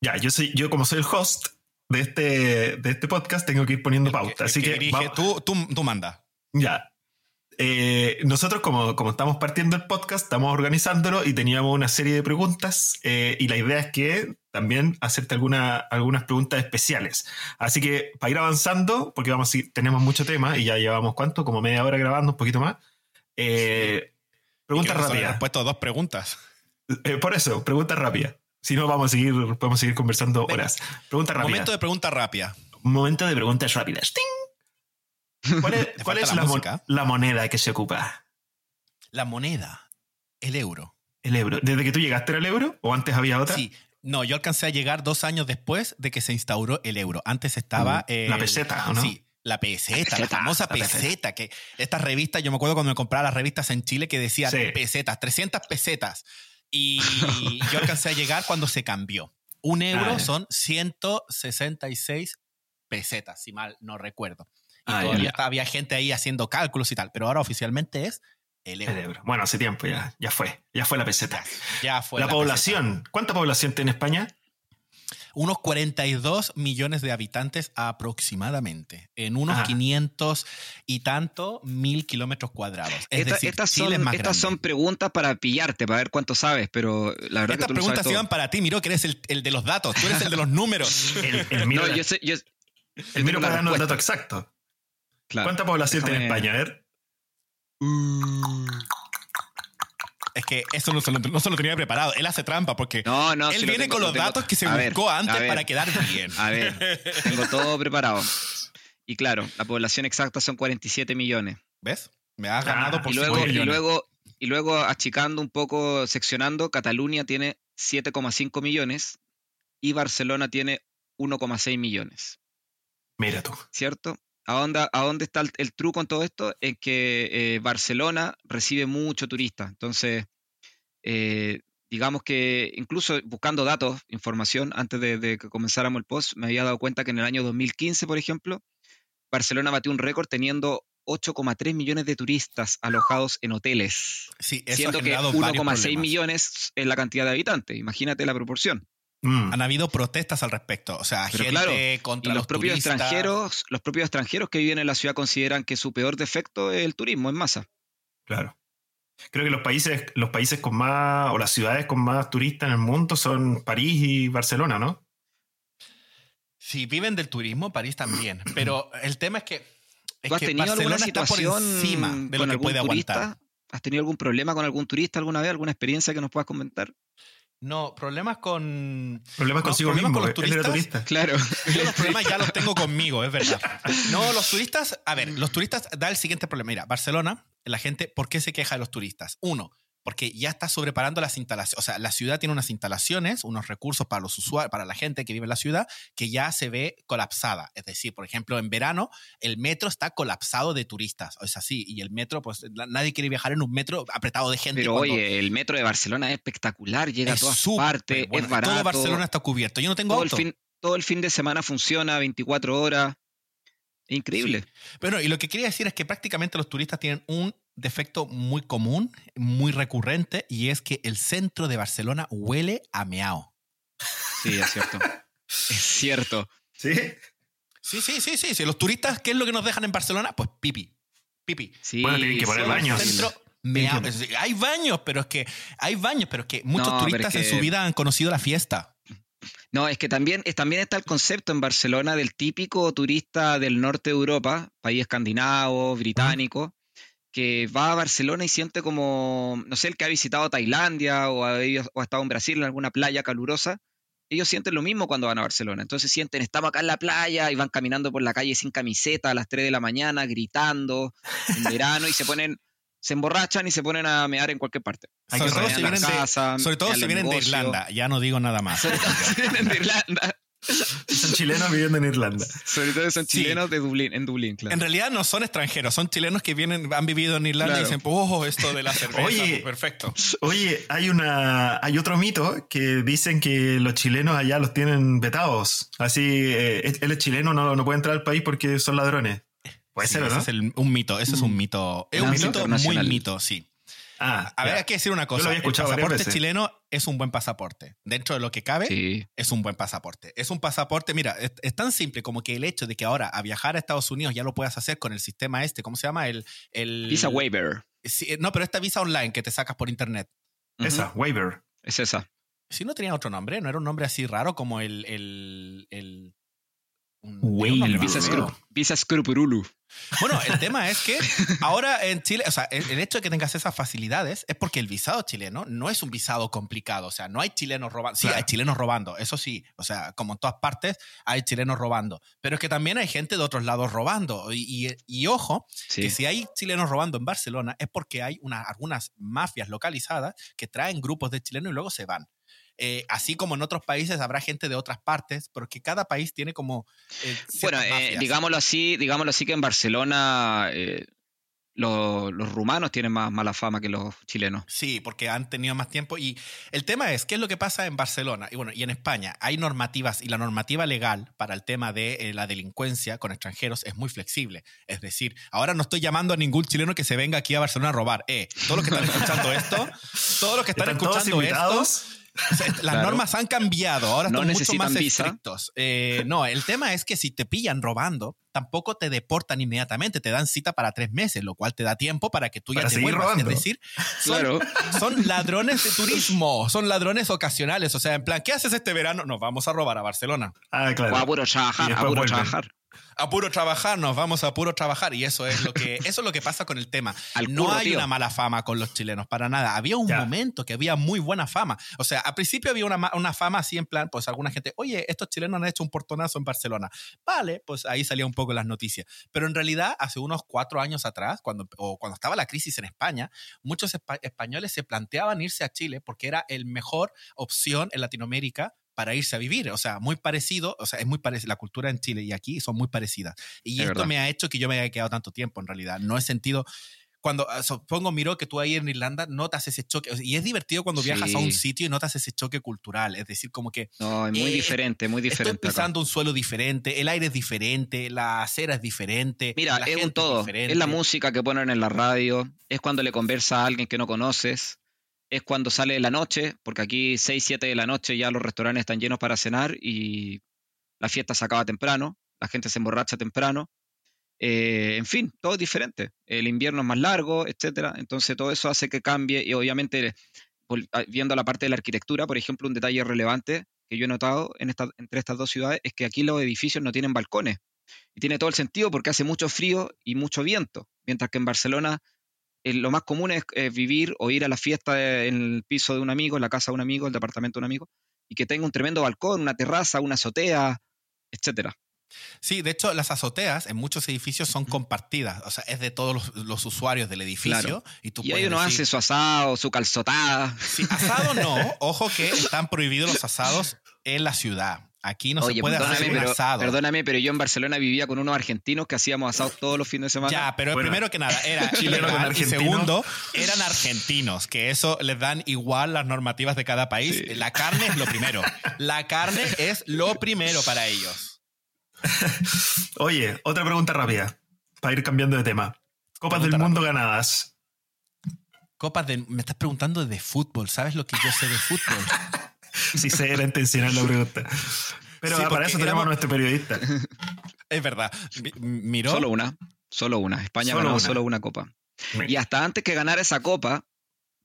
ya, yo soy, yo como soy el host de este, de este podcast, tengo que ir poniendo pauta. Así que, va- tú, tú, tú manda. ya. Eh, nosotros, como, como estamos partiendo el podcast, estamos organizándolo y teníamos una serie de preguntas. eh, y la idea es que también hacerte alguna, algunas preguntas especiales. Así que para ir avanzando, porque vamos a ir- tenemos mucho tema y ya llevamos cuánto, como media hora grabando, un poquito más. Eh, preguntas Que solo rápidas. Has puesto dos preguntas. Eh, por eso, pregunta rápida. Si no, vamos a seguir, podemos seguir conversando Venga. horas. Pregunta rápida. Momento de pregunta rápida. Momento de preguntas rápidas. ¡Ting! ¿Cuál es, cuál la la moneda que se ocupa? La moneda, el euro. El euro. ¿Desde que tú llegaste al euro? ¿O antes había otra? Sí. No, yo alcancé a llegar dos años después de que se instauró el euro. Antes estaba... Mm, la peseta, ¿o no? Sí, la peseta, la, famosa peseta. peseta. Que estas revistas, yo me acuerdo cuando me compraba las revistas en Chile que decían Sí. pesetas, 300 pesetas. Y yo alcancé a llegar cuando se cambió. Un euro Ah, son 166 pesetas, si mal no recuerdo. Y Ah, todavía había gente ahí haciendo cálculos y tal, pero ahora oficialmente es el euro. El euro. Bueno, hace tiempo ya, ya fue. Ya fue la peseta. Ya fue la, población. ¿Cuánta población tiene España? Unos 42 millones de habitantes aproximadamente, en unos Ah. 500 y tanto mil kilómetros cuadrados. Es Esta- decir, estas Chile son, es más estas son grande. preguntas para pillarte, para ver cuánto sabes, pero la verdad Estas que tú preguntas iban para ti, Miro, que eres el, el de los datos, tú eres el de los números. El, el miro, No, yo sé, yo, el miro para darnos el dato exacto. claro. ¿Cuánta población tiene España? A ver. Es que eso no se, lo, no se lo tenía preparado. Él hace trampa porque No, no, él lo viene tengo, con lo los datos que se A buscó antes ver. para quedar bien. A ver, tengo todo preparado. Y claro, la población exacta son 47 millones. ¿Ves? Me has ganado Ah, por Y luego, y millones. luego, y luego achicando un poco, seccionando, Cataluña tiene 7,5 millones y Barcelona tiene 1,6 millones. Mira tú. ¿cierto? ¿A dónde, a dónde está el, el truco en todo esto? En que eh, Barcelona recibe mucho turista. Entonces, eh, digamos que incluso buscando datos, información, antes de, de que comenzáramos el post, me había dado cuenta que en el año 2015, por ejemplo, Barcelona batió un récord teniendo 8,3 millones de turistas alojados en hoteles, Sí, eso siendo que generado varios 1,6 problemas. millones es la cantidad de habitantes. Imagínate la proporción. Mm. Han habido protestas al respecto. O sea, Pero gente claro, contra Y los, propios turistas. extranjeros, los propios extranjeros que viven en la ciudad consideran que su peor defecto es el turismo en masa. Claro. Creo que los países, los países con más, o las ciudades con más turistas en el mundo son París y Barcelona, ¿no? Si viven del turismo, París también. Pero el tema es que, es ¿Tú has que tenido alguna Barcelona está por situación encima de lo que puede turista? aguantar. ¿Has tenido algún problema con algún turista alguna vez? ¿Alguna experiencia que nos puedas comentar? No, problemas con. Problemas No, consigo problemas mismo. con los él era turistas. turista. Claro. Yo los problemas ya los tengo conmigo, es verdad. No, los turistas, a ver, los turistas da el siguiente problema. Mira, Barcelona, la gente, ¿por qué se queja de los turistas? Uno, porque ya está sobreparando las instalaciones. O sea, la ciudad tiene unas instalaciones, unos recursos para los usuarios, para la gente que vive en la ciudad, que ya se ve colapsada. Es decir, por ejemplo, en verano el metro está colapsado de turistas. Es así. Y el metro, pues nadie quiere viajar en un metro apretado de gente. Pero oye, el metro de Barcelona es espectacular, llega a todas partes, es barato. Todo Barcelona está cubierto. Yo no tengo todo auto. El fin, todo el fin de semana funciona 24 horas. Increíble. Bueno, y lo que quería decir es que prácticamente los turistas tienen un defecto muy común, muy recurrente, y es que el centro de Barcelona huele a meao. Sí, es cierto. es cierto. ¿Sí? Sí, sí, sí, sí. Los turistas, ¿qué es lo que nos dejan en Barcelona? Pues pipi. Pipi. Sí, bueno, tienen que poner baños. Centro, meao. Hay baños, pero es que hay baños, pero es que muchos no, turistas que... en su vida han conocido la fiesta. No, es que también, también está el concepto en Barcelona del típico turista del norte de Europa, país escandinavo, británico, que va a Barcelona y siente como, no sé, el que ha visitado Tailandia o ha, o ha estado en Brasil en alguna playa calurosa, ellos sienten lo mismo cuando van a Barcelona. Entonces sienten, estamos acá en la playa y van caminando por la calle sin camiseta a las 3 de la mañana, gritando en verano y se ponen se emborrachan y se ponen a mear en cualquier parte. Sobre todo, si vienen, casa, de, sobre todo si vienen de Irlanda, ya no digo nada más. Sobre todo si vienen de Irlanda. Son chilenos viviendo en Irlanda. Sobre todo son chilenos sí. de Dublín, en Dublín, claro. En realidad no son extranjeros, son chilenos que vienen, han vivido en Irlanda claro. y dicen, oh, esto de la cerveza, oye, pues perfecto. Oye, hay una, hay otro mito que dicen que los chilenos allá los tienen vetados. Así, eh, él es chileno, no, no puede entrar al país porque son ladrones. Puede sí, ser, ¿no? Es el, un mito, ese es un mito. Es un mito muy mito, sí. Ah, a ver, hay que decir una cosa. el pasaporte chileno es un buen pasaporte. Dentro de lo que cabe, sí. es un buen pasaporte. Es un pasaporte, mira, es, es, tan simple como que el hecho de que ahora a viajar a Estados Unidos ya lo puedas hacer con el sistema este, ¿cómo se llama? El, el Visa Waiver. Sí, no, pero esta visa online que te sacas por internet. Uh -huh. Esa, Waiver. Es esa. Si no tenía otro nombre, no era un nombre así raro como el. el, el un, el visa, scrup, visa Scrupurulu. Bueno, el tema es que ahora en Chile, o sea, el, el, hecho de que tengas esas facilidades es porque el visado chileno no es un visado complicado. O sea, no hay chilenos robando. Sí, claro. hay chilenos robando, eso sí. O sea, como en todas partes, hay chilenos robando. Pero es que también hay gente de otros lados robando. Y, y, y ojo, sí. que si hay chilenos robando en Barcelona es porque hay una, algunas mafias localizadas que traen grupos de chilenos y luego se van. Eh, así como en otros países habrá gente de otras partes, porque cada país tiene como... Eh, bueno, eh, digámoslo así, digámoslo así que en Barcelona los, los, rumanos tienen más mala fama que los chilenos. Sí, porque han tenido más tiempo. Y el tema es, ¿qué es lo que pasa en Barcelona? Y bueno, y en España hay normativas, y la normativa legal para el tema de eh, la delincuencia con extranjeros es muy flexible. Es decir, ahora no estoy llamando a ningún chileno que se venga aquí a Barcelona a robar. Eh, todos los que están escuchando esto, todos los que están escuchando esto o sea, las claro. normas han cambiado, ahora no están mucho más visa. estrictos. Eh, no, el tema es que si te pillan robando, tampoco te deportan inmediatamente, te dan cita para tres meses, lo cual te da tiempo para que tú ya para te vuelvas. Robando. Es decir, son, claro. son, ladrones de turismo, son ladrones ocasionales. O sea, en plan, ¿qué haces este verano? Nos vamos a robar a Barcelona. Ah, claro. O a puro trabajar, a puro trabajar a puro trabajar, nos vamos a puro trabajar y eso es lo que eso es lo que pasa con el tema. Al no hay tío. una mala fama con los chilenos para nada. Había un Ya. momento que había muy buena fama. O sea, al principio había una, una fama así en plan, pues alguna gente, oye, estos chilenos han hecho un portonazo en Barcelona. Vale, pues ahí salía un poco las noticias. Pero en realidad, hace unos cuatro años atrás, cuando, o cuando estaba la crisis en España, muchos espa- españoles se planteaban irse a Chile porque era el mejor opción en Latinoamérica para irse a vivir, o sea, muy parecido, o sea, es muy parecido, la cultura en Chile y aquí son muy parecidas. Y Es esto verdad. me ha hecho que yo me haya quedado tanto tiempo, en realidad. No he sentido, cuando, ah, supongo, miro que tú ahí en Irlanda notas ese choque, y es divertido cuando Sí. viajas a un sitio y notas ese choque cultural, es decir, como que No, es muy Eh, diferente, muy diferente. estoy acá. pisando un suelo diferente, el aire es diferente, la acera es diferente. Mira, la es un todo. diferente. Es la música que ponen en la radio, es cuando le conversa a alguien que no conoces, es cuando sale la noche, porque aquí 6, 7 de la noche ya los restaurantes están llenos para cenar y la fiesta se acaba temprano, la gente se emborracha temprano. Eh, en fin, todo es diferente. El invierno es más largo, etcétera. Entonces todo eso hace que cambie y obviamente ah, viendo la parte de la arquitectura, por ejemplo, un detalle relevante que yo he notado entre estas dos ciudades es que aquí los edificios no tienen balcones. Y tiene todo el sentido porque hace mucho frío y mucho viento, mientras que en Barcelona eh, lo más común es eh, vivir o ir a la fiesta de- en el piso de un amigo, en la casa de un amigo, el departamento de un amigo, y que tenga un tremendo balcón, una terraza, una azotea, etcétera. Sí, de hecho, las azoteas en muchos edificios son compartidas. O sea, es de todos los, los usuarios del edificio. Claro. Y, tú Y ahí uno decir- hace su asado, su calzotada. Sí, asado no. Ojo que están prohibidos los asados en la ciudad. Aquí no se puede hacer un pero, asado. perdóname, pero yo en Barcelona vivía con unos argentinos que hacíamos asados todos los fines de semana. Ya, pero Bueno, primero que nada, era chileno con ilegal y argentino. segundo, eran argentinos, que eso les dan igual las normativas de cada país. Sí. La carne es lo primero. La carne es lo primero para ellos. Oye, otra pregunta rápida, para ir cambiando de tema. Copas Pregunta del mundo ganadas. Copas de... Me estás preguntando de fútbol. ¿Sabes lo que yo sé de fútbol? Si sé, era intencional la pregunta. Pero Sí, ah, para eso tenemos éramos- a nuestro periodista. Es verdad. Mi- Miró. Solo una, solo una. España Solo ganó una. solo una copa. Y hasta antes que ganara esa copa,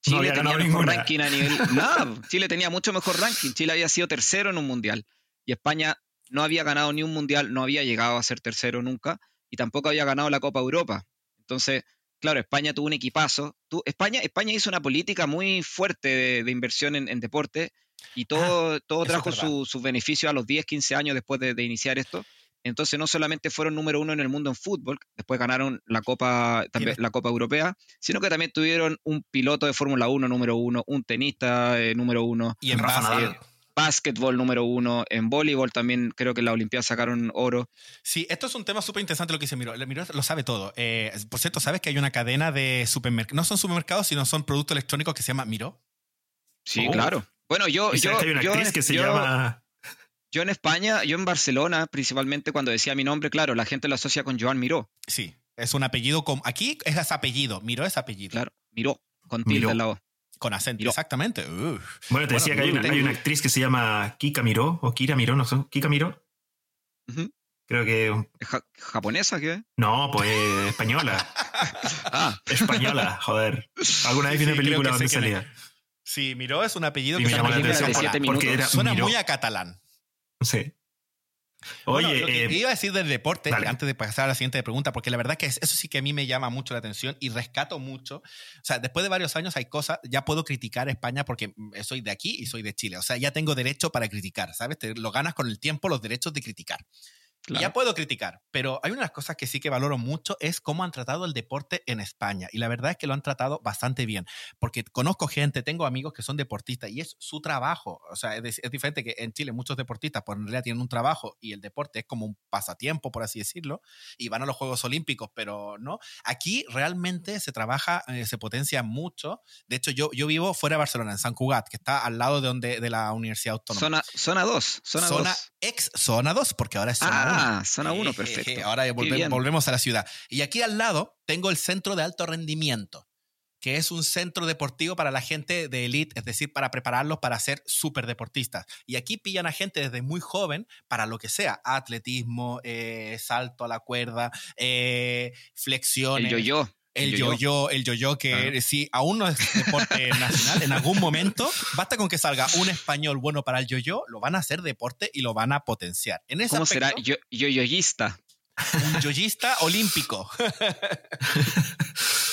Chile tenía mejor ninguna. ranking a nivel. Nada, Chile tenía mucho mejor ranking. Chile había sido tercero en un mundial. Y España no había ganado ni un mundial, no había llegado a ser tercero nunca. Y tampoco había ganado la Copa Europa. Entonces, claro, España tuvo un equipazo. España, España hizo una política muy fuerte de, de inversión en, en deporte. Y todo, todo eso trajo su- sus beneficios a los 10, 15 años después de, de iniciar esto. Entonces no solamente fueron número uno en el mundo en fútbol, después ganaron la Copa, también, la Copa Europea, sino que también tuvieron un piloto de Fórmula 1 número uno, un tenista eh, número uno, Y en Rafa básquetbol número uno, en voleibol también creo que en la Olimpiada sacaron oro. Sí, esto es un tema súper interesante lo que dice Miro. Miro lo sabe todo. Eh, por cierto, ¿sabes que hay una cadena de supermercados? No son supermercados, sino son productos electrónicos que se llama Miro. Sí, Oh. claro. Bueno, yo, yo, que hay una yo actriz en- que se yo- llama. yo en España, yo en Barcelona, principalmente cuando decía mi nombre, claro, la gente lo asocia con Joan Miró, Sí, es un apellido. Con, aquí es ese apellido. Miro es apellido. claro, Miró, con tilde Miró. al lado. Con acento. Miro. Exactamente. Uf. Bueno, te Bueno, decía que hay una, tengo- hay una actriz que se llama Kika Miró, o Kira Miró, no sé. Kika Miró. Creo que. ¿Es ja- ¿Japonesa qué? No, pues española. Ah, Española, joder. Alguna vez Sí, vi una sí, película que donde salía. Sí, Miro es un apellido Y que llamó la atención porque era Suena Miró. muy a catalán. Sí. Bueno, Oye, lo que eh, iba a decir del deporte, dale. antes de pasar a la siguiente pregunta, porque la verdad que es- eso sí que a mí me llama mucho la atención y rescato mucho. O sea, después de varios años hay cosas, ya puedo criticar a España porque soy de aquí y soy de Chile. O sea, ya tengo derecho para criticar, ¿sabes? Te lo ganas con el tiempo los derechos de criticar. Y claro. Ya puedo criticar, pero hay unas cosas que sí que valoro mucho, es cómo han tratado el deporte en España. Y la verdad es que lo han tratado bastante bien, porque conozco gente, tengo amigos que son deportistas y es su trabajo. O sea, es, es diferente que en Chile muchos deportistas, pues en realidad tienen un trabajo y el deporte es como un pasatiempo, por así decirlo, y van a los Juegos Olímpicos, pero no. Aquí realmente se trabaja, eh, se potencia mucho. De hecho, yo, yo vivo fuera de Barcelona, en San Cugat, que está al lado de, donde, de la Universidad Autónoma. Zona, zona 2, zona 2. Zona ex zona 2, porque ahora es zona 1. Ah, zona 1, Jejeje, perfecto. Ahora volve- volvemos a la ciudad. Y aquí al lado tengo el centro de alto rendimiento, que es un centro deportivo para la gente de elite, es decir, para prepararlos para ser súper deportistas. Y aquí pillan a gente desde muy joven para lo que sea, atletismo, eh, salto a la cuerda, eh, flexiones. El yo-yo. El yo-yo. el yo-yo, que Claro. si aún no es deporte nacional, en algún momento, basta con que salga un español bueno para el yo-yo, lo van a hacer deporte y lo van a potenciar. En ese ¿Cómo será? Yo- Yo-yoyista. un yoyista olímpico.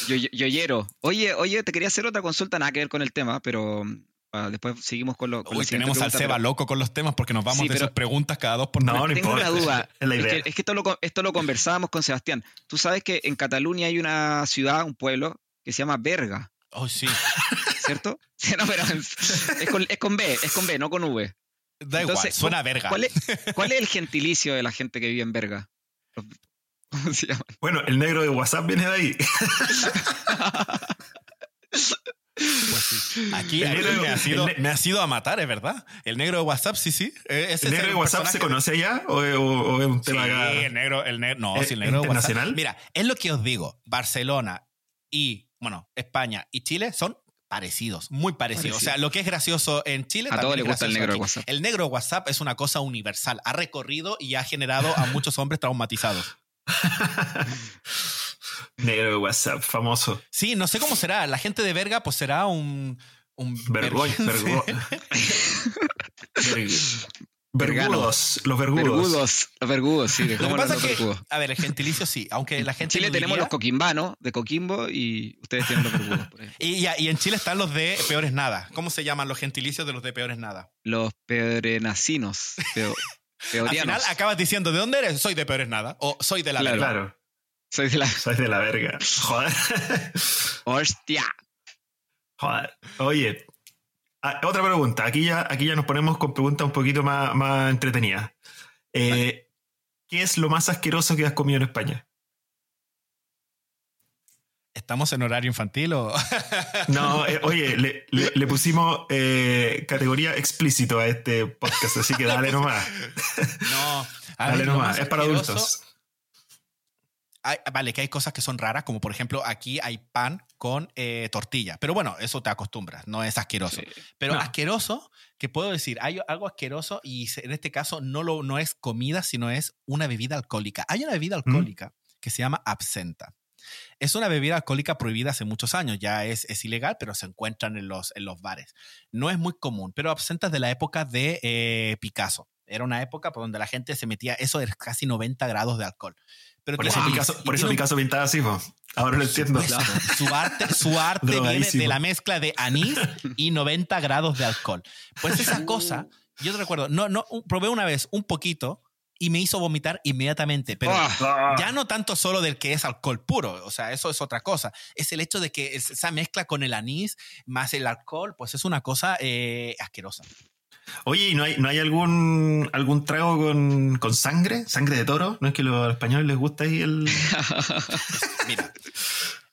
Yo- yo- Yoyero. Oye, oye, te quería hacer otra consulta, nada que ver con el tema, pero ah, después seguimos con lo con Uy, tenemos al Seba pero- loco con los temas porque nos vamos Sí, de pero- sus preguntas cada dos por No, Tengo importa. una duda. Es la Es idea. que, es que esto, lo, esto lo conversábamos con Sebastián. Tú sabes que en Cataluña hay una ciudad, un pueblo, que se llama Berga, Oh, sí. ¿cierto? Sí, no, pero es, es con, es con B, es con B, no con V. Da igual, suena a verga. ¿Cuál es, cuál es el gentilicio de la gente que vive en Berga? ¿Cómo se llama? Bueno, el negro de WhatsApp viene de ahí. Pues sí. Aquí, El aquí negro- me, ha sido, el ne- me ha sido a matar, es verdad. El negro de WhatsApp, sí, sí. Eh, ese ¿El negro de WhatsApp se conoce allá o, o- o es un Sí, tema acá? el negro, el negro, no, ¿Eh, sí, el negro de WhatsApp. internacional? Mira, es lo que os digo. Barcelona y, bueno, España y Chile son parecidos, muy parecidos. O sea, lo que es gracioso en Chile A también todos es les gusta el negro de aquí. WhatsApp. El negro de WhatsApp es una cosa universal. Ha recorrido y ha generado a muchos hombres traumatizados. negro de WhatsApp, famoso. Sí, no sé cómo será. La gente de Verga, pues será un. un Vergoy, vergo-. Vergudos, los vergudos. Vergudos, los vergudos, sí, Lo que pasa en es los que, vergudos. a ver, el gentilicio sí, aunque la En gente. Chile no tenemos diría- los coquimbanos de Coquimbo y ustedes tienen los vergudos por ahí. y, ya, y en Chile están los de peores nada. ¿Cómo se llaman los gentilicios de los de peores nada? Los perenacinos. Peo- Al final acabas diciendo, ¿de dónde eres? Soy de Peores Nada. O soy de la Claro. verga. Claro. Soy de la. Soy de la verga. Joder. ¡Hostia! Joder. Oye, otra pregunta. Aquí ya, aquí ya nos ponemos con preguntas un poquito más, más entretenidas. Eh, ¿Qué es lo más asqueroso que has comido en España? ¿Estamos en horario infantil o...? No, eh, oye, le, le- le pusimos eh, categoría explícito a este podcast, así que dale nomás. no. A Dale nomás. más Es para asqueroso- adultos. Hay- vale, que hay cosas que son raras, como por ejemplo aquí hay pan con eh, tortilla. Pero bueno, eso te acostumbras, no es asqueroso. Sí. Pero No. asqueroso, que puedo decir, hay algo asqueroso y en este caso no, lo, no es comida, sino es una bebida alcohólica. Hay una bebida alcohólica que se llama absenta. Es una bebida alcohólica prohibida hace muchos años, ya es, es ilegal, pero se encuentran en los, en los bares. No es muy común, pero absenta es de la época de eh, Picasso. Era una época por donde la gente se metía, eso de casi 90 grados de alcohol. Pero Por eso Picasso, por eso un- Picasso pintaba así, po. Ahora lo entiendo. supuesto. Su arte, su arte viene de la mezcla de anís y 90 grados de alcohol. Pues esa cosa, yo te recuerdo, no, no, probé una vez un poquito y me hizo vomitar inmediatamente, pero Ah, ya no tanto solo del que es alcohol puro, o sea, eso es otra cosa. Es el hecho de que es- esa mezcla con el anís más el alcohol, pues es una cosa eh, asquerosa. Oye, ¿y no hay, no hay algún, algún trago con, con sangre? ¿Sangre de toro? ¿No es que a los españoles les gusta ahí el...? Mira.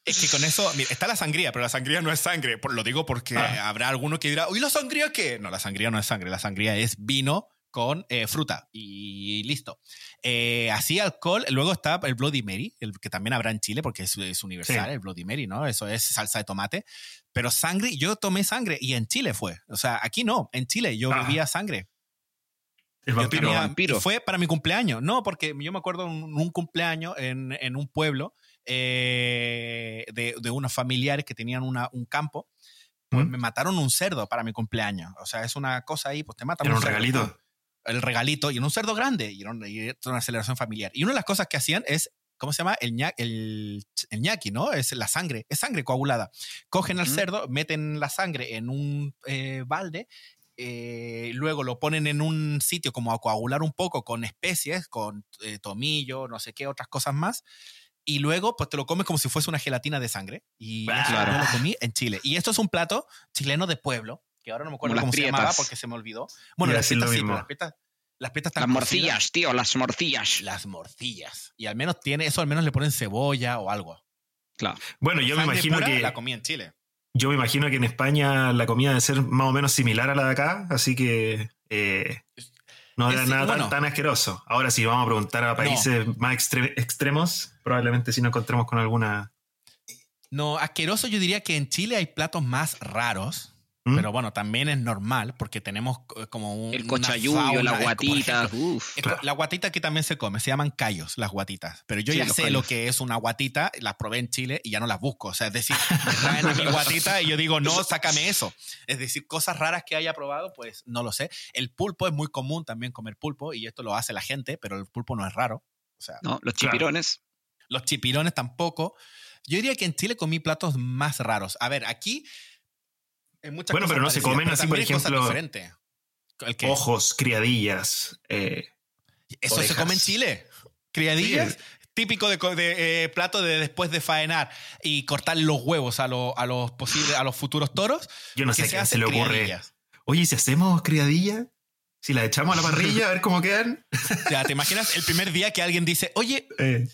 Es que con eso, mira, está la sangría, pero la sangría no es sangre. Por- lo digo porque Ah. habrá alguno que dirá, ¿y la sangría qué? No, la sangría no es sangre, la sangría es vino con eh, fruta y listo. Eh, así alcohol, luego está el Bloody Mary, el que también habrá en Chile porque es, es universal, Sí. el Bloody Mary, ¿no? Eso es salsa de tomate. Pero sangre, yo tomé sangre y en Chile fue. O sea, aquí no, en Chile yo Ah. bebía sangre. El vampiro. tenía- vampiro. fue para mi cumpleaños. No, porque yo me acuerdo un, un cumpleaños en, en un pueblo eh, de, de unos familiares que tenían una- un campo. Pues ¿Mm? me mataron un cerdo para mi cumpleaños. O sea, es una cosa ahí, pues te matan Era un cerdo. regalito. El regalito y era un cerdo grande y era, un- y era una celebración familiar. Y una de las cosas que hacían es, ¿cómo se llama? El, ña- el, el ñaqui, ¿no? Es la sangre, es sangre coagulada. Cogen al cerdo, meten la sangre en un eh, balde eh, luego lo ponen en un sitio como a coagular un poco con especies, con eh, tomillo, no sé qué, otras cosas más. Y luego, pues te lo comes como si fuese una gelatina de sangre. Y Ah, claro. yo lo comí en Chile. Y esto es un plato chileno de pueblo, que ahora no me acuerdo cómo se llamaba porque se me olvidó. Bueno, las prietas sí, pero las prietas, las prietas están Las cocidas. morcillas, tío, las morcillas. Las morcillas. Y al menos tiene, eso al menos le ponen cebolla o algo. Claro. Bueno, yo me imagino pura que... La comí en Chile. Yo me imagino que en España la comida debe ser más o menos similar a la de acá, así que eh, no era Es- nada tan- bueno. tan, asqueroso. Ahora, si vamos a preguntar a países más extre- extremos, probablemente sí nos encontremos con alguna. No, asqueroso yo diría que en Chile hay platos más raros. ¿Mm? Pero bueno, también es normal porque tenemos eh, como un. El cochayuyo, la guatita. ejemplo, Uf. es Claro. co- La guatita aquí también se come, se llaman callos, las guatitas. Pero yo Sí, ya sé callos. lo que es una guatita, las probé en Chile y ya no las busco. O sea, es decir, me traen a mi guatita y yo digo, no, sácame eso. Es decir, cosas raras que haya probado, pues no lo sé. El pulpo es muy común también comer pulpo y esto lo hace la gente, pero el pulpo no es raro. O sea, No, los Claro. chipirones. los chipirones tampoco. Yo diría que en Chile comí platos más raros. A ver, aquí. Muchas Bueno, cosas pero no se comen pero así, por ejemplo, diferentes. ¿El qué? Ojos, criadillas. eh, ¿Eso se come en Chile? ¿Criadillas? Sí. Típico de, eh, plato de después de faenar y cortar los huevos a, los a los posibles, a los futuros toros. yo no sé a quién se le ocurre. criadillas. Oye, ¿y si hacemos criadillas? Si las echamos a la parrilla a ver cómo quedan. Ya, ¿te imaginas el primer día que alguien dice, oye, Eh,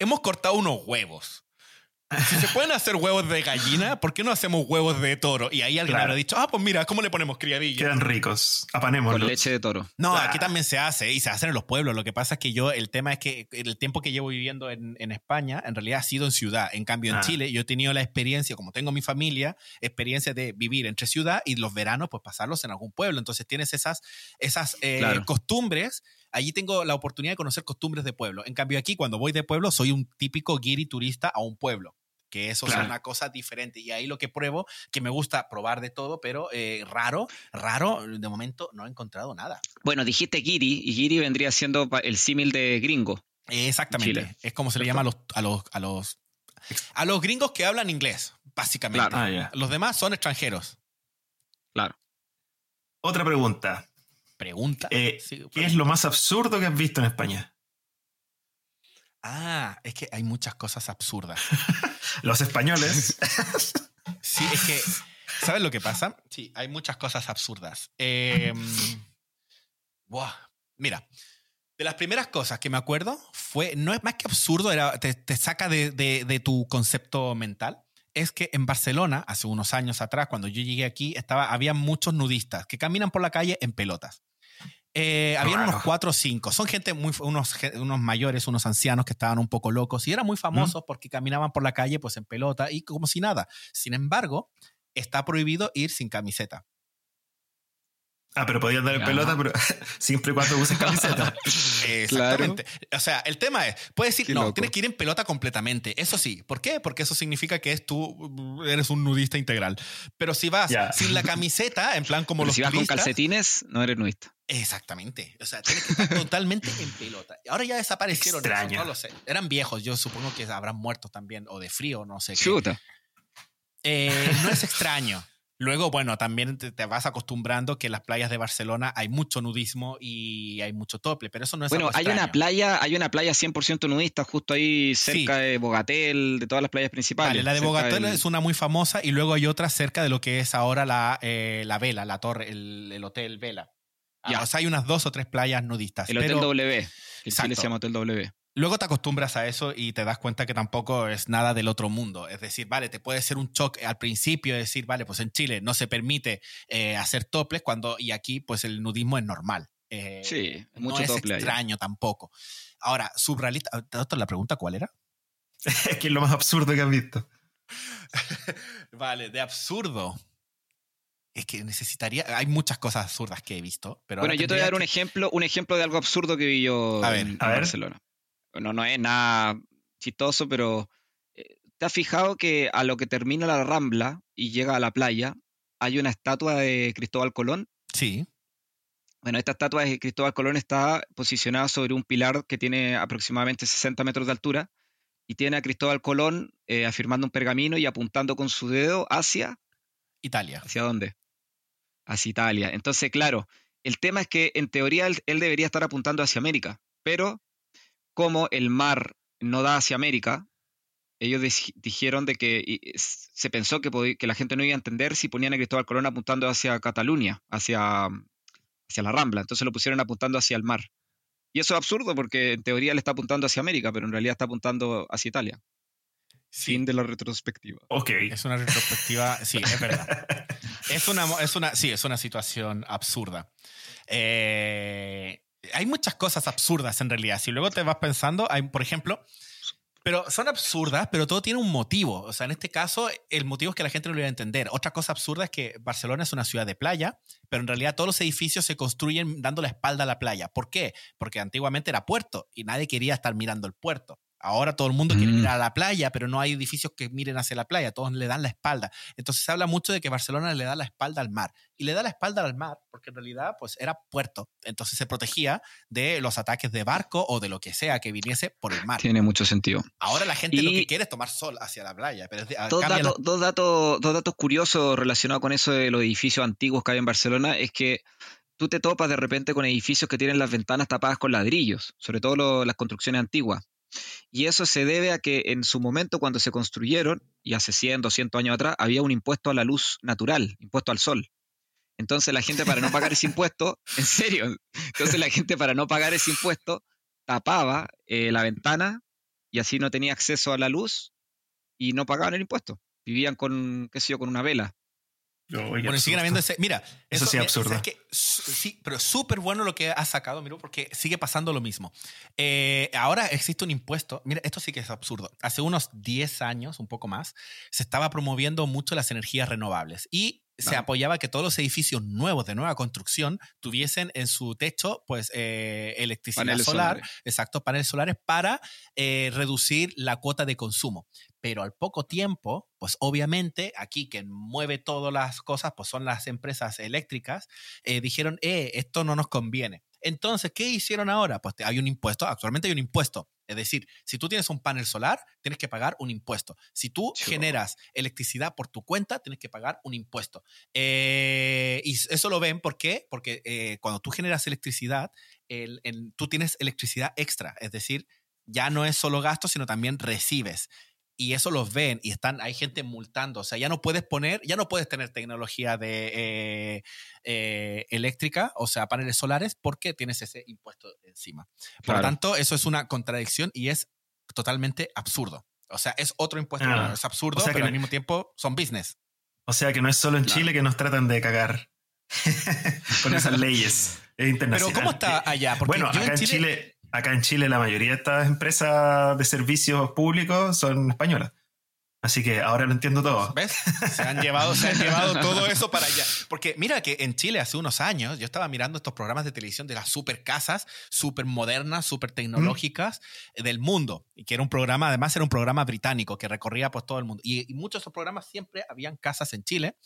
hemos cortado unos huevos? Si se pueden hacer huevos de gallina, ¿por qué no hacemos huevos de toro? Y ahí alguien Claro. habrá dicho, ah, pues mira, ¿cómo le ponemos criadilla? quedan ricos. Con Apanémoslos. leche de toro. No, Ah. aquí también se hace y se hacen en los pueblos. Lo que pasa es que yo, el tema es que el tiempo que llevo viviendo en, en España, en realidad ha sido en ciudad. En cambio, en Ah. Chile, yo he tenido la experiencia, como tengo mi familia, experiencia de vivir entre ciudad y los veranos, pues pasarlos en algún pueblo. Entonces tienes esas, esas eh, Claro. costumbres. Allí tengo la oportunidad de conocer costumbres de pueblo. En cambio, aquí, cuando voy de pueblo, soy un típico guiri turista a un pueblo. Que eso Claro. es una cosa diferente. Y ahí lo que pruebo, que me gusta probar de todo, pero eh, raro, raro, de momento no he encontrado nada. Bueno, dijiste Giri, y Giri vendría siendo el símil de gringo. Exactamente. Chile. Es como se le llama a los, a los, a los, a los gringos que hablan inglés, básicamente. Claro. Ah. Los demás son extranjeros. Claro. Otra pregunta. Pregunta. Eh, Sí, ¿Qué es lo más absurdo que has visto en España? Ah, es que hay muchas cosas absurdas. Los españoles. Sí, es que, ¿sabes lo que pasa? Sí, hay muchas cosas absurdas. Eh, buah, mira, de las primeras cosas que me acuerdo fue, no es más que absurdo, era, te, te saca de, de- de tu concepto mental. Es que en Barcelona, hace unos años atrás, cuando yo llegué aquí, estaba, había muchos nudistas que caminan por la calle en pelotas. Eh, habían unos cuatro o cinco. Son gente muy, unos, unos mayores, unos ancianos que estaban un poco locos y eran muy famosos porque caminaban por la calle pues en pelota y como si nada. Sin embargo, está prohibido ir sin camiseta. Ah, pero podías dar pelota, pero siempre y cuando uses camiseta. Exactamente. O sea, el tema es, puedes decir, Qué no, loco. tienes que ir en pelota completamente. Eso sí. ¿Por qué? Porque eso significa que es tú, eres un nudista integral. Pero si vas sin la camiseta, en plan como Pero los si vas con calcetines, no eres nudista. Exactamente. O sea, tienes que estar totalmente en pelota. Ahora ya desaparecieron. Extraño. no lo sé. Eran viejos. Yo supongo que habrán muerto también. O de frío, no sé. qué. Chuta. Eh, no es extraño. Luego, bueno, también te, te vas acostumbrando que en las playas de Barcelona hay mucho nudismo y hay mucho tople, pero eso no es Bueno, algo hay una playa, hay una playa 100% nudista justo ahí cerca de Bogatel, de todas las playas principales. Vale, la de Bogatel del- es una muy famosa y luego hay otra cerca de lo que es ahora la, eh, la Vela, la torre, el, el hotel Vela. Ah, Ya. O sea, hay unas dos o tres playas nudistas. El Hotel W. Exacto. Chile se llama Hotel W. luego te acostumbras a eso y te das cuenta que tampoco es nada del otro mundo. Es decir, vale, te puede ser un choque al principio, decir, vale, pues en Chile no se permite eh, hacer toples cuando, y aquí pues el nudismo es normal. Eh, Sí, no mucho es tople allá. extraño tampoco. Ahora, surrealista. ¿te- ¿La pregunta cuál era? ¿Qué es lo más absurdo que has visto? Vale, de absurdo. Es que necesitaría. Hay muchas cosas absurdas que he visto, pero. Bueno, yo te voy a dar un que- ejemplo, un ejemplo de algo absurdo que vi yo A ver, en, a en ver. Barcelona. Bueno, no es nada chistoso, pero eh, ¿te has fijado que a lo que termina la Rambla y llega a la playa hay una estatua de Cristóbal Colón? Sí. Bueno, esta estatua de Cristóbal Colón está posicionada sobre un pilar que tiene aproximadamente 60 metros de altura y tiene a Cristóbal Colón eh, afirmando un pergamino y apuntando con su dedo hacia Italia. ¿Hacia dónde? Hacia Italia. Entonces, claro, el tema es que en teoría él, él debería estar apuntando hacia América, pero como el mar no da hacia América, ellos dij- dijeron de que se pensó que, la gente no iba a entender si ponían a Cristóbal Colón apuntando hacia Cataluña, hacia, hacia la Rambla. Entonces lo pusieron apuntando hacia el mar. Y eso es absurdo porque en teoría le está apuntando hacia América, pero en realidad está apuntando hacia Italia. Sí. Fin de la retrospectiva. Ok. Es una retrospectiva. Sí, es verdad. Es una, es una, sí, es una situación absurda. Eh, hay muchas cosas absurdas en realidad. Si luego te vas pensando, por ejemplo, pero son absurdas, pero todo tiene un motivo. O sea, en este caso, el motivo es que la gente no lo iba a entender. Otra cosa absurda es que Barcelona es una ciudad de playa, pero en realidad todos los edificios se construyen dando la espalda a la playa. ¿Por qué? Porque antiguamente era puerto y nadie quería estar mirando el puerto. Ahora todo el mundo quiere Mm. mirar a la playa, pero no hay edificios que miren hacia la playa, todos le dan la espalda. Entonces se habla mucho de que Barcelona le da la espalda al mar. Y le da la espalda al mar porque en realidad pues era puerto. Entonces se protegía de los ataques de barco o de lo que sea que viniese por el mar. Tiene mucho sentido. Ahora la gente lo que quiere es tomar sol hacia la playa. Pero Dos cambia la- datos, dos, datos, dos datos curiosos relacionados con eso de los edificios antiguos que hay en Barcelona es que tú te topas de repente con edificios que tienen las ventanas tapadas con ladrillos, sobre todo lo- las construcciones antiguas. Y eso se debe a que en su momento cuando se construyeron, y hace 100, 200 años atrás, había un impuesto a la luz natural, impuesto al sol. Entonces la gente para no pagar ese impuesto, en serio, entonces la gente para no pagar ese impuesto tapaba eh, la ventana y así no tenía acceso a la luz y no pagaban el impuesto. Vivían con, qué sé yo, con una vela. Bueno, siguen habiendo ese. Mira, Eso sí es absurdo. sí, pero súper bueno lo que has sacado, mira, porque sigue pasando lo mismo. Eh, ahora existe un impuesto. Mira, esto sí que es absurdo. Hace unos 10 años, un poco más, se estaba promoviendo mucho las energías renovables y se apoyaba que todos los edificios nuevos de nueva construcción tuviesen en su techo, pues, eh, electricidad Paneles solar, solares. exacto, paneles solares para eh, reducir la cuota de consumo. Pero al poco tiempo, pues obviamente aquí quien mueve todas las cosas, pues son las empresas eléctricas, eh, dijeron, eh, esto no nos conviene. Entonces, ¿qué hicieron ahora? Pues hay un impuesto, actualmente hay un impuesto. Es decir, si tú tienes un panel solar, tienes que pagar un impuesto. Si tú generas electricidad por tu cuenta, tienes que pagar un impuesto. Eh, y eso lo ven, ¿por qué? Porque eh, cuando tú generas electricidad, tú tienes electricidad extra. Es decir, ya no es solo gasto, sino también recibes y eso los ven y están, hay gente multando. O sea, ya no puedes poner, ya no puedes tener tecnología de eh, eh, eléctrica, o sea, paneles solares, porque tienes ese impuesto encima. Por lo tanto, eso es una contradicción y es totalmente absurdo. O sea, es otro impuesto, ah, es absurdo, pero al mismo tiempo son business. O sea que no es solo en Chile que nos tratan de cagar con esas leyes. Es internacional. Pero ¿cómo está allá? Porque bueno, acá en Chile acá en Chile la mayoría de estas empresas de servicios públicos son españolas. Así que ahora lo entiendo todo. ¿Ves? Se han llevado, se han llevado todo eso para allá. Porque mira que en Chile hace unos años yo estaba mirando estos programas de televisión de las super casas, super modernas, super tecnológicas del mundo. Y que era un programa, además era un programa británico que recorría pues todo el mundo. Y, y muchos de esos programas siempre habían casas en Chile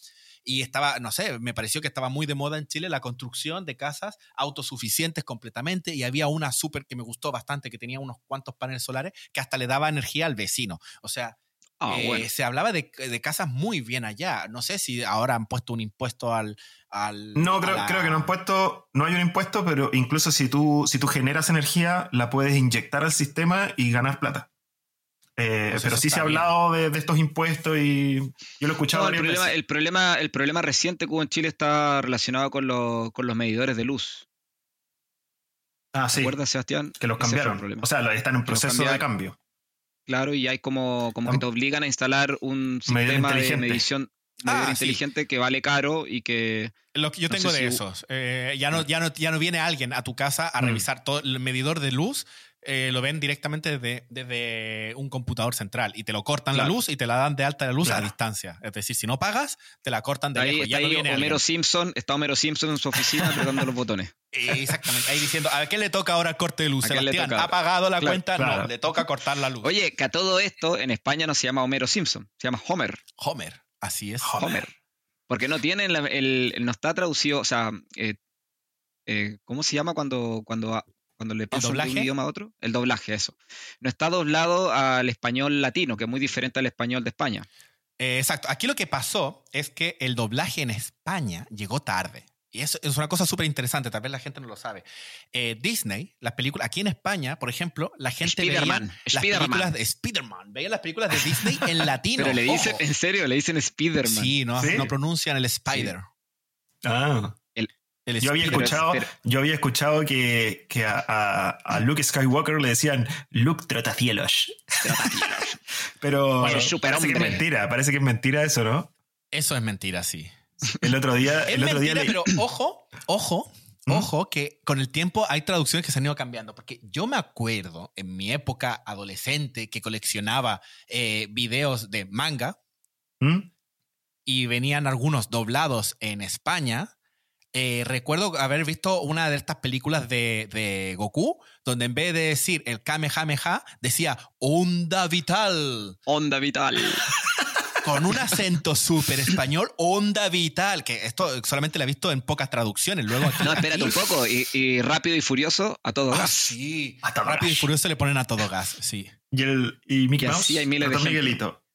y estaba, no sé, me pareció que estaba muy de moda en Chile la construcción de casas autosuficientes completamente y había una súper que me gustó bastante, que tenía unos cuantos paneles solares que hasta le daba energía al vecino. O sea, ah, eh, se hablaba de, casas muy bien allá. No sé si ahora han puesto un impuesto al... al no, creo, creo que no han puesto, no hay un impuesto, pero incluso si tú, si tú generas energía, la puedes inyectar al sistema y ganar plata. Eh, pues pero sí se ha hablado de, estos impuestos y yo lo he escuchado. el, problema, el, problema, el, problema, reciente que hubo en Chile está relacionado con, con los medidores de luz. Ah, sí. ¿Te acuerdas, Sebastián? Que los cambiaron. O sea, están en proceso de cambio. Claro, y hay como, como que te obligan a instalar un sistema de medición ah, inteligente que vale caro y que... Lo que yo tengo de esos. Eh, ya, no, ya, no, ya no viene alguien a tu casa a mm. revisar todo el medidor de luz, eh, lo ven directamente desde, un computador central y te lo cortan la luz y te la dan de alta la luz a distancia. Es decir, si no pagas, te la cortan de ahí, Ya ahí Homero Simpson, está Homero Simpson en su oficina apretando los botones. Exactamente, ahí diciendo, ¿a qué le toca ahora el corte de luz? Sebastián, ¿ha pagado la cuenta? No, le toca cortar la luz. Oye, que a todo esto en España no se llama Homero Simpson, se llama Homer. Homer, así es. Homer. Porque no tienen, el, no está traducido, o sea, eh, eh, ¿cómo se llama cuando, cuando cuando le pasan de un idioma a otro. El doblaje, eso. No está doblado al español latino, que es muy diferente al español de España. Eh, exacto. Aquí lo que pasó es que el doblaje en España llegó tarde. Y eso es una cosa súper interesante, tal vez la gente no lo sabe. Eh, Disney, las películas, aquí en España, por ejemplo, la gente veía las películas de Spider-Man, veía las películas de Disney en latino. Pero le dicen, en serio, le dicen Spider-Man. Sí, no, no pronuncian el Spider. Ah yo, había escuchado, yo había escuchado que, a, Luke Skywalker le decían Luke Trotacielos. Pero parece que es mentira, parece que es mentira eso, ¿no? Eso es mentira, sí. El otro día. el otro día pero ojo, ojo, ¿Mm? ojo, que con el tiempo hay traducciones que se han ido cambiando. Porque yo me acuerdo en mi época adolescente que coleccionaba eh, videos de manga ¿Mm? y venían algunos doblados en España eh, recuerdo haber visto una de estas películas de, Goku, donde en vez de decir el Kamehameha, decía Onda Vital. Onda Vital. Con un acento súper español, Onda Vital, que esto solamente lo he visto en pocas traducciones. Luego no, espérate un poco. Y, Rápido y Furioso a todo ah, gas. Sí, a Rápido y Furioso le ponen a todo gas, sí. Y, el, y Mickey Mouse, hay miles de Miguelito.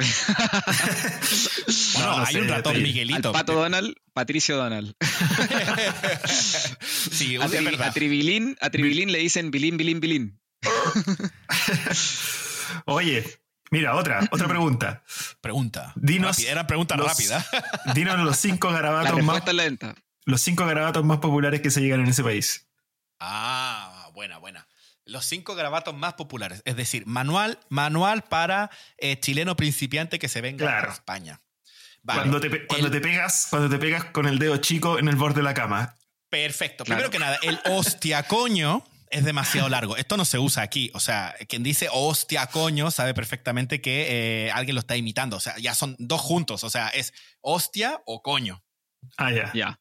bueno, hay un ratón Miguelito. Pato Donald, Patricio Donald. sí, a, a, Tribilín, a Tribilín le dicen Bilín, Bilín, Bilín. Oye, mira, otra, otra pregunta. Pregunta. Dinos. Era pregunta rápida. dinos los cinco garabatos más. Lenta. Los cinco garabatos más populares que se llegan en ese país. Ah, buena, buena los cinco grabatos más populares. Es decir, manual, manual para eh, chileno principiante que se venga a España. cuando, te, cuando, te, pegas, cuando te pegas con el dedo chico en el borde de la cama. Perfecto. Primero que nada, el hostia coño es demasiado largo. Esto no se usa aquí. O sea, quien dice hostia coño sabe perfectamente que eh, alguien lo está imitando. O sea, ya son dos juntos. O sea, es hostia o coño. Ah, ya. Ya.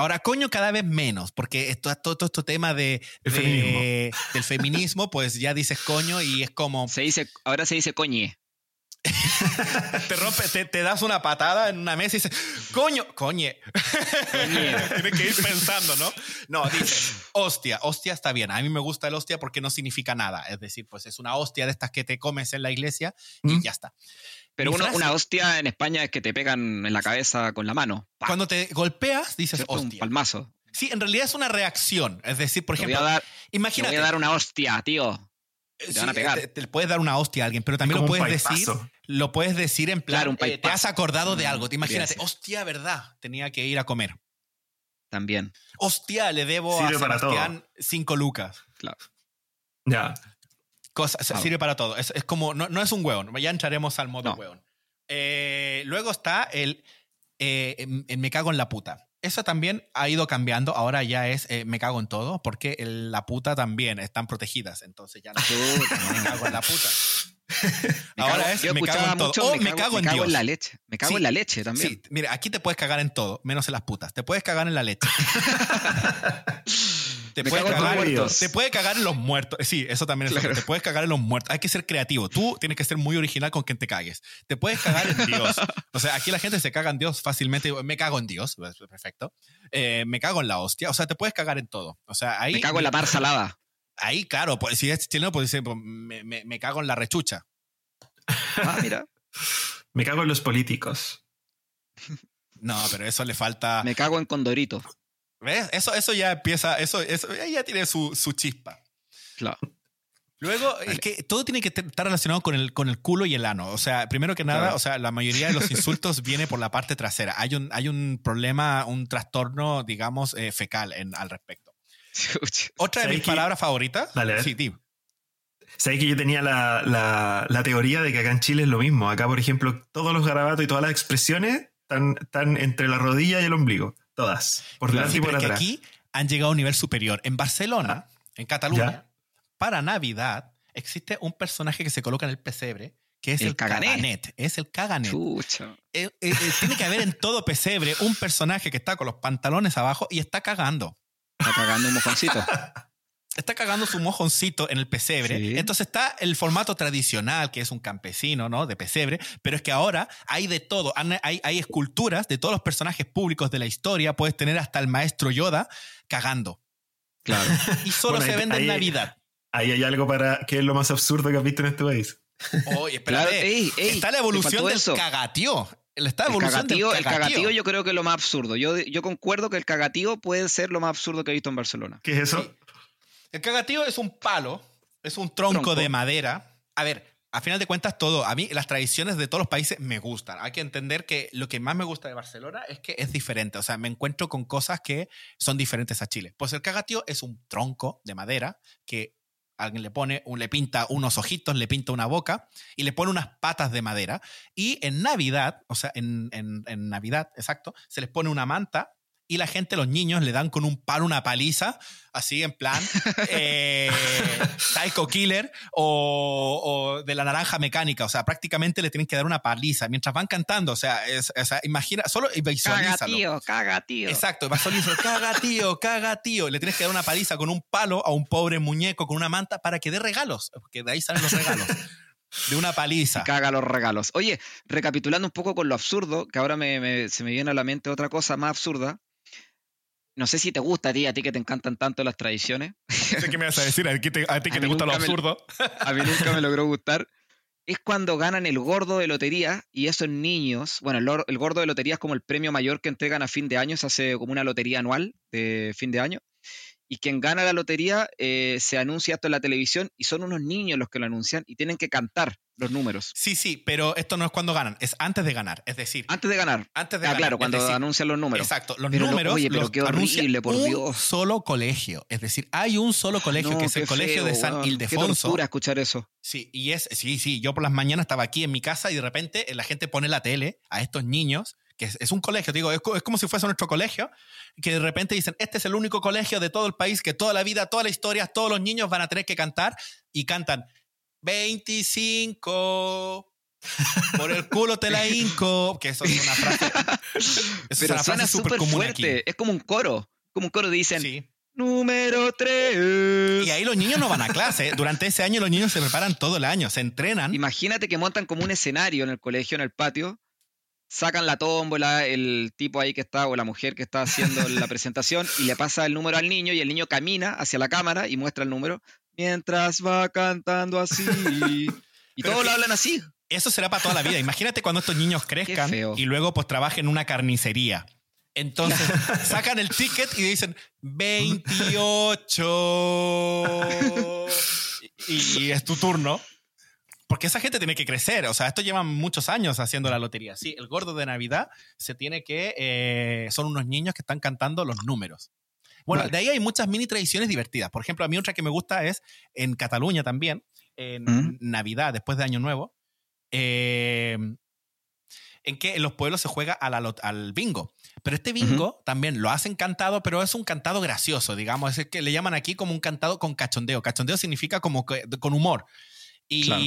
Ahora, coño, cada vez menos, porque esto, todo, todo este tema de, del feminismo, pues ya dices coño y es como. Se dice, ahora se dice coñe. te rompe, te, te das una patada en una mesa y dices, coño, coñe. Tienes que ir pensando, ¿no? No, dice, hostia, hostia está bien. A mí me gusta el hostia porque no significa nada. Es decir, pues es una hostia de estas que te comes en la iglesia y ¿Mm? ya está. Pero uno- una hostia en España es que te pegan en la cabeza con la mano. Cuando te golpeas, dices, ¿cierto? Un hostia. palmazo. Sí, en realidad es una reacción. Es decir, por Te voy, ejemplo, a dar, te voy a dar una hostia, tío. Sí, van a pegar. Te, te puedes dar una hostia a alguien, pero también lo puedes decir. Lo puedes decir en plan, Claro, un eh, te has acordado de Mm, algo. Te imagínate, hostia, verdad, tenía que ir a comer. También. Hostia, le debo Sirve a. Sebastián cinco lucas. Claro. Ya. Cosa, Claro. Sirve para todo. Es, es como, no, no es un hueón. Ya entraremos al modo No. hueón. Eh, luego está el, eh, em- el me cago en la puta. Eso también ha ido cambiando. Ahora ya es eh, me cago en todo, porque el- la puta también están protegidas. Entonces ya no me cago en la puta. Me Ahora cago- es me cago en todo. mucho, O me cago en Dios. la leche. Me cago Sí. en la leche también. Sí, mira, aquí te puedes cagar en todo, menos en las putas. Te puedes cagar en la leche. te, los cagar, te en los muertos. Sí, eso también es Claro. Te puedes cagar en los muertos. Hay que ser creativo. Tú tienes que ser muy original con quien te cagues. Te puedes cagar en Dios. O sea, aquí la gente se caga en Dios fácilmente. Me cago en Dios. pues, Perfecto. Eh, me cago en la hostia. O sea, te puedes cagar en todo. O sea, ahí. Me cago en la mar salada. Ahí, claro. Pues, si es chileno, pues dice, pues, me, me- me cago en la rechucha. Ah, mira. Me cago en los políticos. No, pero eso le falta. Me cago en Condorito. ¿Ves? Eso, eso ya empieza, eso, eso ya tiene su, su chispa. Claro. Luego, es que todo tiene que estar relacionado con el, con el culo y el ano. O sea, primero que nada, Claro. o sea, la mayoría de los insultos viene por la parte trasera. Hay un, hay un problema, un trastorno, digamos, eh, fecal en, al respecto. Otra de ¿Sabes mis qué? palabras favoritas. Ver. Sí. Sabes que yo tenía la, la- la teoría de que acá en Chile es lo mismo. Acá, por ejemplo, todos los garabatos y todas las expresiones están, están entre la rodilla y el ombligo. Todas. Por delante Sí, y por pero es que atrás. aquí han llegado a un nivel superior. En Barcelona, en Cataluña, Ah. Ya. para Navidad, existe un personaje que se coloca en el pesebre, que es El el, caganet. caganet. Es el caganet. Chucha. Eh, eh, eh, tiene que haber en todo pesebre un personaje que está con los pantalones abajo y está cagando. Está cagando un mojoncito. Está cagando su mojoncito en el pesebre. Sí. Entonces está el formato tradicional, que es un campesino, ¿no? De pesebre. Pero es que ahora hay de todo. Hay, hay esculturas de todos los personajes públicos de la historia. Puedes tener hasta el maestro Yoda cagando. Claro. Y solo Bueno, se ahí- vende en Navidad. Ahí hay algo para. ¿Qué es lo más absurdo que has visto en este país? Oye, espérate. Claro, ey, ey, está la evolución del eso. cagatío. Está El cagatío, el cagatío. cagatío yo creo que es lo más absurdo. Yo, yo concuerdo que el cagatío puede ser lo más absurdo que he visto en Barcelona. ¿Qué es eso? Sí. El cagatío es un palo, es un tronco, Tronco. de madera. A ver, a final de cuentas, todo. A mí las tradiciones de todos los países me gustan. Hay que entender que lo que más me gusta de Barcelona es que es diferente. O sea, me encuentro con cosas que son diferentes a Chile. Pues el cagatío es un tronco de madera que alguien le pone, le pinta unos ojitos, le pinta una boca y le pone unas patas de madera. Y en Navidad, o sea, en, en- en Navidad, exacto, se les pone una manta y la gente, los niños, le dan con un palo una paliza, así en plan eh, Psycho Killer o, o de la naranja mecánica. O sea, prácticamente le tienen que dar una paliza mientras van cantando. O sea, es- o sea imagina, solo visualízalo. Cagatío, cagatío. Exacto, vas a decir, caga tío, caga tío. Le tienes que dar una paliza con un palo a un pobre muñeco con una manta para que dé regalos, porque de ahí salen los regalos. De una paliza. Caga los regalos. Oye, recapitulando un poco con lo absurdo, que ahora me- me- se me viene a la mente otra cosa más absurda. No sé si te gusta a ti, a ti que te encantan tanto las tradiciones. No sé qué me vas a decir, a ti, te- a ti que A te gusta lo me- absurdo. A mí nunca me logró gustar. Es cuando ganan el gordo de lotería y esos niños, bueno, el, el gordo de lotería es como el premio mayor que entregan a fin de año, se hace como una lotería anual de fin de año. Y quien gana la lotería eh, se anuncia esto en la televisión y son unos niños los que lo anuncian y tienen que cantar los números Sí, sí, pero esto no es cuando ganan, es antes de ganar. Es decir, antes de ganar. antes de Ah, ganar. claro, cuando decir, anuncian los números. Exacto, los Pero lo- números oye, pero los qué horrible, por un Dios. solo colegio. Es decir, hay un solo colegio No, que es el qué colegio de San. Qué Ildefonso. tortura escuchar eso. Sí, y es, sí, sí, yo por las mañanas estaba aquí en mi casa y de repente la gente pone la tele a estos niños, que es, es un colegio, digo, es, co- es como si fuese nuestro colegio, que de repente dicen, este es el único colegio de todo el país que toda la vida, toda la historia, todos los niños van a tener que cantar y cantan 25. Por el culo te la hinco. Que eso es una frase. Eso es Pero una suena frase súper fuerte. aquí. Es como un coro. Como un coro dicen, Sí. número 3. Y ahí los niños no van a clase. Durante ese año los niños se preparan todo el año, se entrenan. Imagínate que montan como un escenario en el colegio, en el patio, sacan la tómbola, el tipo ahí que está o la mujer que está haciendo la presentación y le pasa el número al niño y el niño camina hacia la cámara y muestra el número mientras va cantando así. Y Pero todos lo hablan así. Eso será para toda la vida. Imagínate cuando estos niños crezcan y luego pues trabajen en una carnicería. Entonces sacan el ticket y dicen 28 y, y es tu turno. Porque esa gente tiene que crecer. O sea, esto llevan muchos años haciendo la lotería. Sí, el gordo de Navidad se tiene que... eh, son unos niños que están cantando los números. Bueno, Vale. de ahí hay muchas mini tradiciones divertidas. Por ejemplo, a mí otra que me gusta es en Cataluña también, en ¿Mm? Navidad, después de Año Nuevo, eh, en que en los pueblos se juega a la al bingo. Pero este bingo también lo hacen cantado, pero es un cantado gracioso, digamos. Es el que le llaman aquí como un cantado con cachondeo. Cachondeo significa como que, con humor. Y, Claro.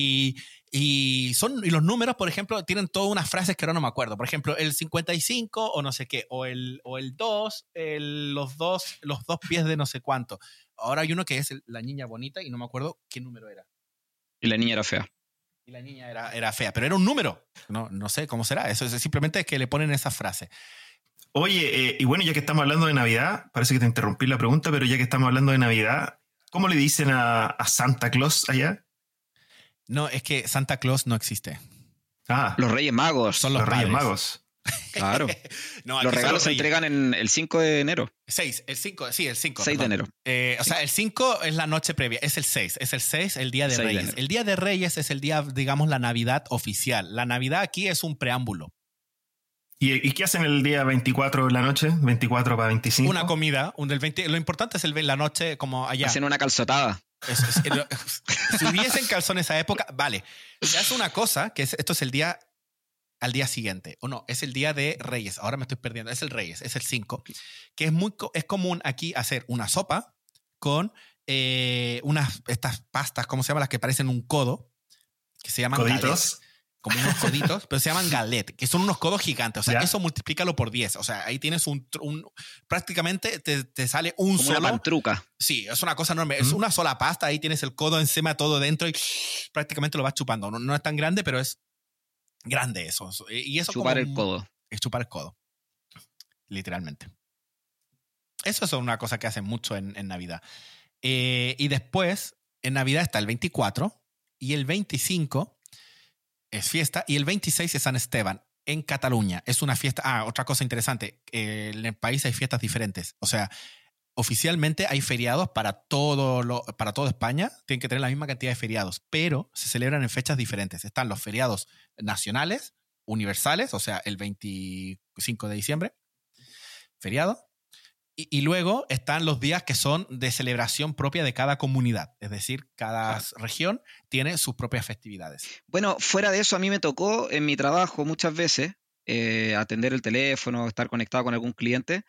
y, son, y los números, por ejemplo, tienen todas unas frases que ahora no me acuerdo. Por ejemplo, el 55 o no sé qué, o el, o el 2, el- los, dos, los dos pies de no sé cuánto. Ahora hay uno que es el- la niña bonita y no me acuerdo qué número era. Y la niña era fea. Y la niña era, era fea, pero era un número. No, no sé cómo será. Eso es simplemente que le ponen esa frase. Oye, eh, y bueno, ya que estamos hablando de Navidad, parece que te interrumpí la pregunta, pero ya que estamos hablando de Navidad, ¿cómo le dicen a, a Santa Claus allá? No, es que Santa Claus no existe. Ah, Los Reyes Magos. Son los, los, Reyes. Magos. Claro. No, Los regalos se entregan en el 5 de enero. 6, el 5, sí, el 5. 6 de enero. Eh, o sea, el 5 es la noche previa, es el 6, es el 6, el día de 6 de Reyes. el día de Reyes es el día, digamos, la Navidad oficial. La Navidad aquí es un preámbulo. ¿Y, y qué hacen el día 24 de la noche? 24 para 25. Una comida, un del 20. Lo importante es el, la noche como allá. Hacen una calzotada. Es- es- el- si hubiesen calzones a época, vale. Se hace una cosa, que es, esto es el día al día siguiente. O no, es el día de Reyes. Ahora me estoy perdiendo. Es el Reyes, es el 5. Que es muy es común aquí hacer una sopa con eh, unas estas pastas, ¿cómo se llaman? Las que parecen un codo, que se llaman Coditos. Como unos coditos, pero se llaman galet, que son unos codos gigantes. O sea, Ya. eso multiplícalo por 10. O sea, ahí tienes un, un- prácticamente te, te sale un Como una solo pantruca. Sí, es una cosa enorme. Es una sola pasta. Ahí tienes el codo encima, todo dentro y prácticamente lo vas chupando. No, no es tan grande, pero es grande eso. Y eso Chupar como el codo. Es chupar el codo. Literalmente. Eso es una cosa que hacen mucho en, en Navidad. Eh, y después, en Navidad está el 24 y el 25 es fiesta y el 26 es San Esteban en Cataluña. Es una fiesta. Ah, otra cosa interesante. eh, en el país hay fiestas diferentes. O sea, oficialmente hay feriados para todo, lo, para toda España. Tienen que tener la misma cantidad de feriados, pero se celebran en fechas diferentes. Están los feriados nacionales, universales, o sea, el 25 de diciembre, feriado. Y, y luego están los días que son de celebración propia de cada comunidad. Es decir, cada Claro. región tiene sus propias festividades. Bueno, fuera de eso, a mí me tocó en mi trabajo muchas veces eh, atender el teléfono, estar conectado con algún cliente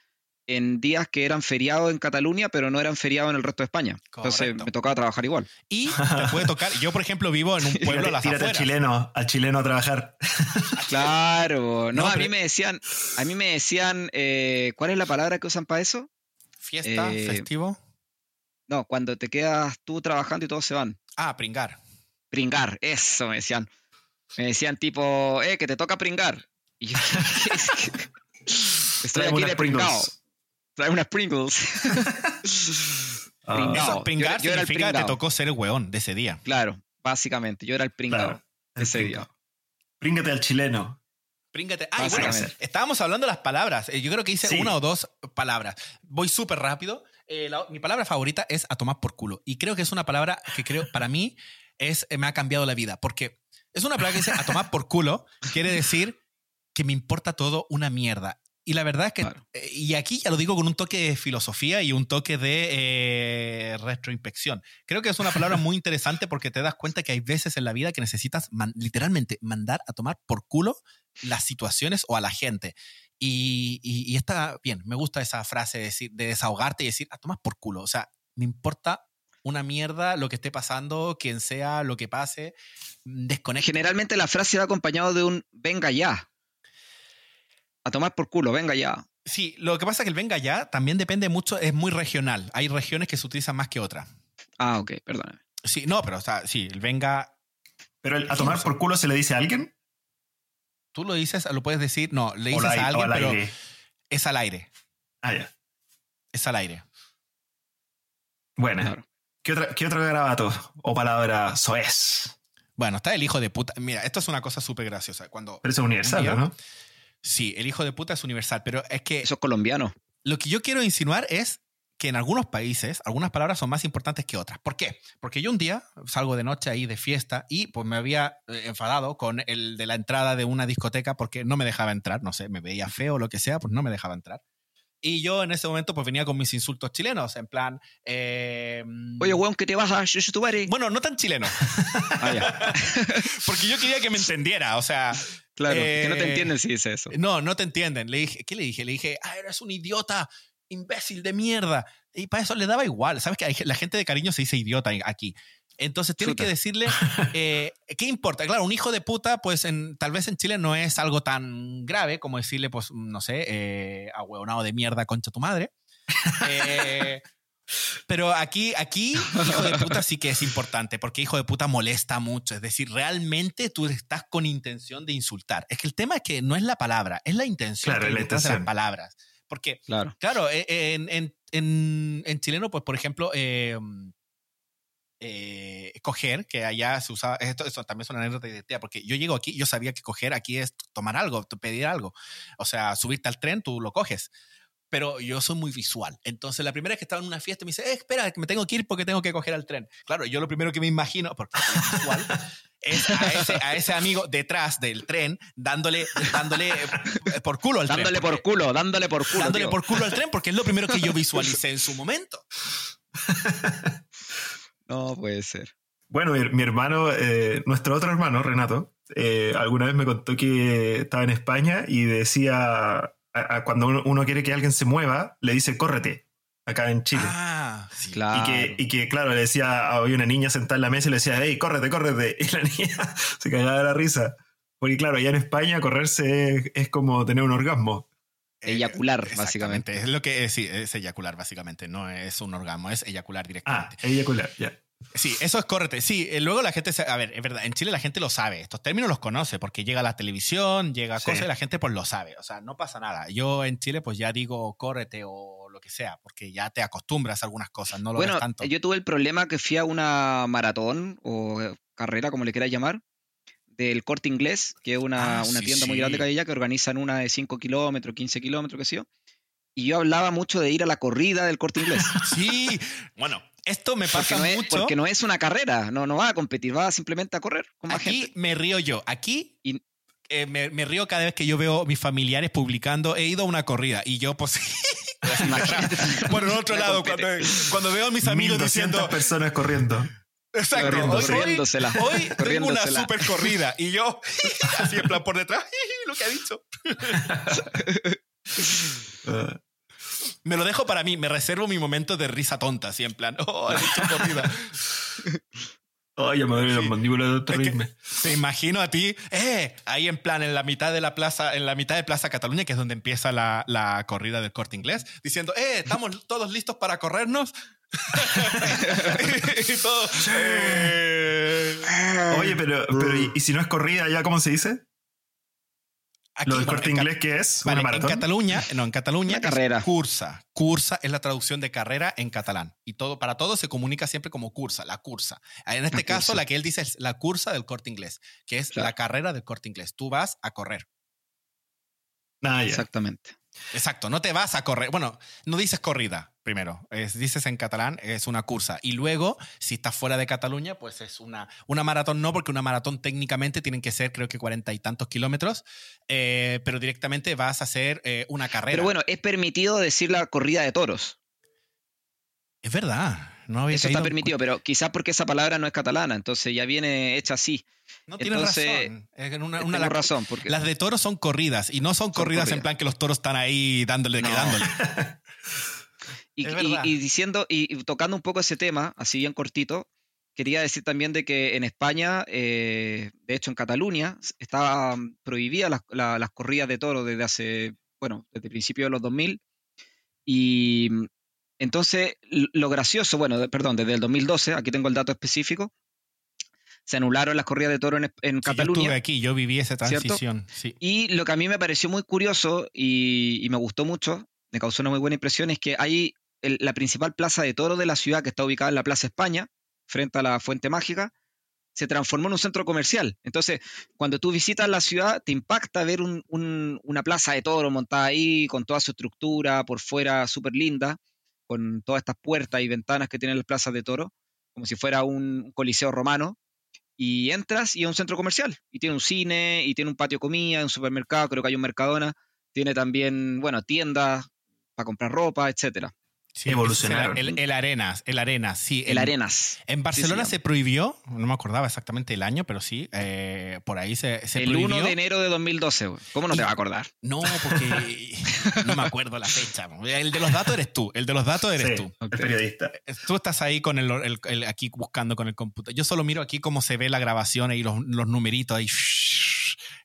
en días que eran feriados en Cataluña, pero no eran feriados en el resto de España. Entonces me tocaba trabajar igual. Y te puede tocar. Yo, por ejemplo, vivo en un pueblo a Tírate, las tírate al chileno, al chileno a trabajar. Claro, no, No, a mí me decían, a mí me decían, eh, ¿cuál es la palabra que usan para eso? Fiesta, Eh, festivo. No, cuando te quedas tú trabajando y todos se van. Ah, pringar. Pringar, eso me decían. Me decían tipo, eh, que te toca pringar. Y yo, estoy Trae aquí de pringao. Trae unas Pringles. Ah. Eso, Yo pringar era- yo era el significa que te tocó ser el weón de ese día. claro, básicamente. Yo era el pringao claro. ese día. Príngate al chileno. Príngate. Ah, y bueno, estábamos hablando de las palabras. Eh, Yo creo que hice Sí. una o dos palabras. Voy súper rápido. Eh, la- mi palabra favorita es a tomar por culo. Y creo que es una palabra que creo, para mí, es, eh, me ha cambiado la vida. Porque es una palabra que dice a tomar por culo. Quiere decir que me importa todo una mierda. Y la verdad es que, Claro. eh, y aquí ya lo digo con un toque de filosofía y un toque de eh, retroinspección. Creo que es una palabra muy interesante porque te das cuenta que hay veces en la vida que necesitas man- literalmente mandar a tomar por culo las situaciones o a la gente. Y, y- y está bien, me gusta esa frase de, decir, de desahogarte y decir, a tomar por culo. O sea, me importa una mierda lo que esté pasando, quien sea, lo que pase, desconecta. Generalmente la frase va acompañado de un venga ya. A tomar por culo, venga ya. Sí, lo que pasa es que el venga ya también depende mucho, es muy regional. Hay regiones que se utilizan más que otras. Ah, ok, perdóname. Sí, no, pero o sea, sí, el venga. Pero el- a tomar por culo se le dice a alguien. Tú lo dices, lo puedes decir, no, le dices a alguien, al pero aire. es al aire. Ah, ya. Es al aire. Bueno, Claro. ¿qué, otra, ¿qué otro garabato o palabra soez? Bueno, está el hijo de puta. Mira, esto es una cosa súper graciosa. Cuando. Pero eso es universal, Un día- ¿no? Sí, el hijo de puta es universal, pero es que Eso es colombiano. lo que yo quiero insinuar es que en algunos países algunas palabras son más importantes que otras. ¿Por qué? Porque yo un día salgo de noche ahí de fiesta y pues me había eh, enfadado con el de la entrada de una discoteca porque no me dejaba entrar, no sé, me veía feo o lo que sea, pues no me dejaba entrar. Y yo en ese momento pues venía con mis insultos chilenos, en plan... eh, Oye, weón, que te vas a tu. Bueno, no tan chileno, Ah, porque yo quería que me entendiera, o sea... Claro, que no te Eh, entienden si dice eso. No, no te entienden. Le dije, ¿qué le dije? Le dije, ah, eres un idiota, imbécil de mierda. Y para eso le daba igual. ¿Sabes que la gente de cariño se dice idiota aquí? Entonces tienes Chuta. que decirle, eh, ¿qué importa? Claro, un hijo de puta, pues en, tal vez en Chile no es algo tan grave como decirle, pues, no sé, eh, ahueonado de mierda, concha tu madre. Eh, pero aquí, aquí, hijo de puta sí que es importante, porque hijo de puta molesta mucho. Es decir, realmente tú estás con intención de insultar. Es que el tema es que no es la palabra, es la intención Claro, hay la de las intención. palabras. Porque, Claro. claro, eh, en, en- en- en chileno, pues, por ejemplo, eh, eh, coger, que allá se usaba, esto, esto también es una anécdota divertida, porque yo llego aquí, yo sabía que coger aquí es tomar algo, pedir algo. O sea, subirte al tren, tú lo coges pero yo soy muy visual. Entonces, la primera vez que estaba en una fiesta me dice, eh, espera, que me tengo que ir porque tengo que coger al tren. Claro, yo lo primero que me imagino, porque soy visual, es a ese, a ese amigo detrás del tren dándole, dándole eh, por culo al Dándole tren. por porque- culo, dándole por culo. dándole tío. por culo al tren porque es lo primero que yo visualicé en su momento. No puede ser. Bueno, mi, mi hermano, eh, nuestro otro hermano, Renato, eh, alguna vez me contó que estaba en España y decía, a- a cuando uno, uno quiere que alguien se mueva, le dice córrete, acá en Chile. Ah, sí. Claro. Y que, y que, claro, le decía, había una niña sentada en la mesa y le decía, hey, córrete, córrete. Y la niña se cagaba de la risa. Porque, claro, allá en España correrse es, es como tener un orgasmo. Eyacular, Eh, básicamente. Es lo que es, sí, es eyacular, básicamente. No es un orgasmo, es eyacular Ah, directamente. eyacular, ya. Sí, eso es correcto. Sí, eh, luego la gente, a ver, es verdad, en Chile la gente lo sabe, estos términos los conoce porque llega a la televisión, llega a Sí. cosas y la gente pues lo sabe, o sea, no pasa nada. Yo en Chile pues ya digo córrete o lo que sea, porque ya te acostumbras a algunas cosas, no lo Bueno, ves tanto. yo tuve el problema que fui a una maratón o eh, carrera, como le quieras llamar, del corte inglés, que es una, Ah, una sí, tienda muy grande que hay allá, que organizan una de 5 kilómetros, 15 kilómetros, qué sé yo. Y yo hablaba mucho de ir a la corrida del corte inglés. Sí, bueno, esto me pasa Porque no, es, mucho. porque no es una carrera, no, no va a competir, va simplemente a correr con más Aquí gente. me río yo. Aquí Y- eh, me, me río cada vez que yo veo a mis familiares publicando, he ido a una corrida y yo pues Imagínate. por el otro lado, cuando, cuando veo a mis amigos 1200 diciendo, personas corriendo. Exacto, Corriendo, hoy, hoy- corriéndosela, hoy tengo una super corrida y yo así en plan por detrás, lo que ha dicho. Me lo dejo para mí, me reservo mi momento de risa tonta, así en plan, oh, he dicho corrida. Ay, ya me duele Sí. mandíbulas de Es que. Te imagino a ti, eh, ahí en plan, en la mitad de la plaza, en la mitad de Plaza Cataluña, que es donde empieza la, la corrida del corte inglés, diciendo, eh, estamos todos listos para corrernos. y todo. eh, Oye, pero, pero ¿y, y si no es corrida, ya cómo se dice? aquí, ¿Lo del corte inglés qué es? Vale, ¿Una en? Cataluña, no, en Cataluña Una es carrera. cursa. Cursa es la traducción de carrera en catalán. Y todo, para todo se comunica siempre como cursa, la cursa. En este La caso, cursa. la que él dice es la cursa del corte inglés, que es Claro. la carrera del corte inglés. Tú vas a correr. Ah. Exactamente. Exacto, no te vas a correr. Bueno, no dices corrida primero, es- dices en catalán, es una cursa. Y luego, si estás fuera de Cataluña, pues es una, una maratón, no, porque una maratón técnicamente tienen que ser, creo que cuarenta y tantos kilómetros, eh, pero directamente vas a hacer eh, una carrera. Pero bueno, es permitido decir la corrida de toros. es verdad. No había Eso está en permitido, pero quizás porque esa palabra no es catalana, entonces ya viene hecha así. No tienes Entonces, razón. Que una, la- razón, porque Las de toros son corridas y no son, corridas, en plan que los toros están ahí dándole, No. que dándole. Y, y- y diciendo y, y tocando un poco ese tema, así bien cortito, quería decir también de que en España, eh, de hecho en Cataluña, estaban prohibidas las, la- las corridas de toros desde hace, bueno, desde principios de los 2000. Y mm, entonces, lo gracioso, bueno, perdón, desde el 2012, aquí tengo el dato específico, se anularon las corridas de toro en, Cataluña. Yo estuve aquí, yo viví esa transición. Y lo que a mí me pareció muy curioso y, me gustó mucho, me causó una muy buena impresión, es que hay la principal plaza de toro de la ciudad, que está ubicada en la Plaza España, frente a la Fuente Mágica, se transformó en un centro comercial. Entonces, cuando tú visitas la ciudad, te impacta ver una plaza de toro montada ahí, con toda su estructura, por fuera súper linda, con todas estas puertas y ventanas que tienen las plazas de toro, como si fuera un coliseo romano y entras y es un centro comercial. Y tiene un cine, y tiene un patio de comida, un supermercado, creo que hay un Mercadona. Tiene también, bueno, tiendas para comprar ropa, etcétera. Sí, evolucionaron. El, el, Arenas, el Arenas, sí. El, Arenas. En Barcelona se prohibió, no me acordaba exactamente el año, pero sí, eh, por ahí se, se el 1 de enero de 2012, ¿cómo no te va a acordar? No, porque no me acuerdo la fecha. El de los datos eres tú, el de los datos eres tú. El periodista. Eh, tú estás ahí con el, aquí buscando con el computador. Yo solo miro aquí cómo se ve la grabación y los, los numeritos ahí,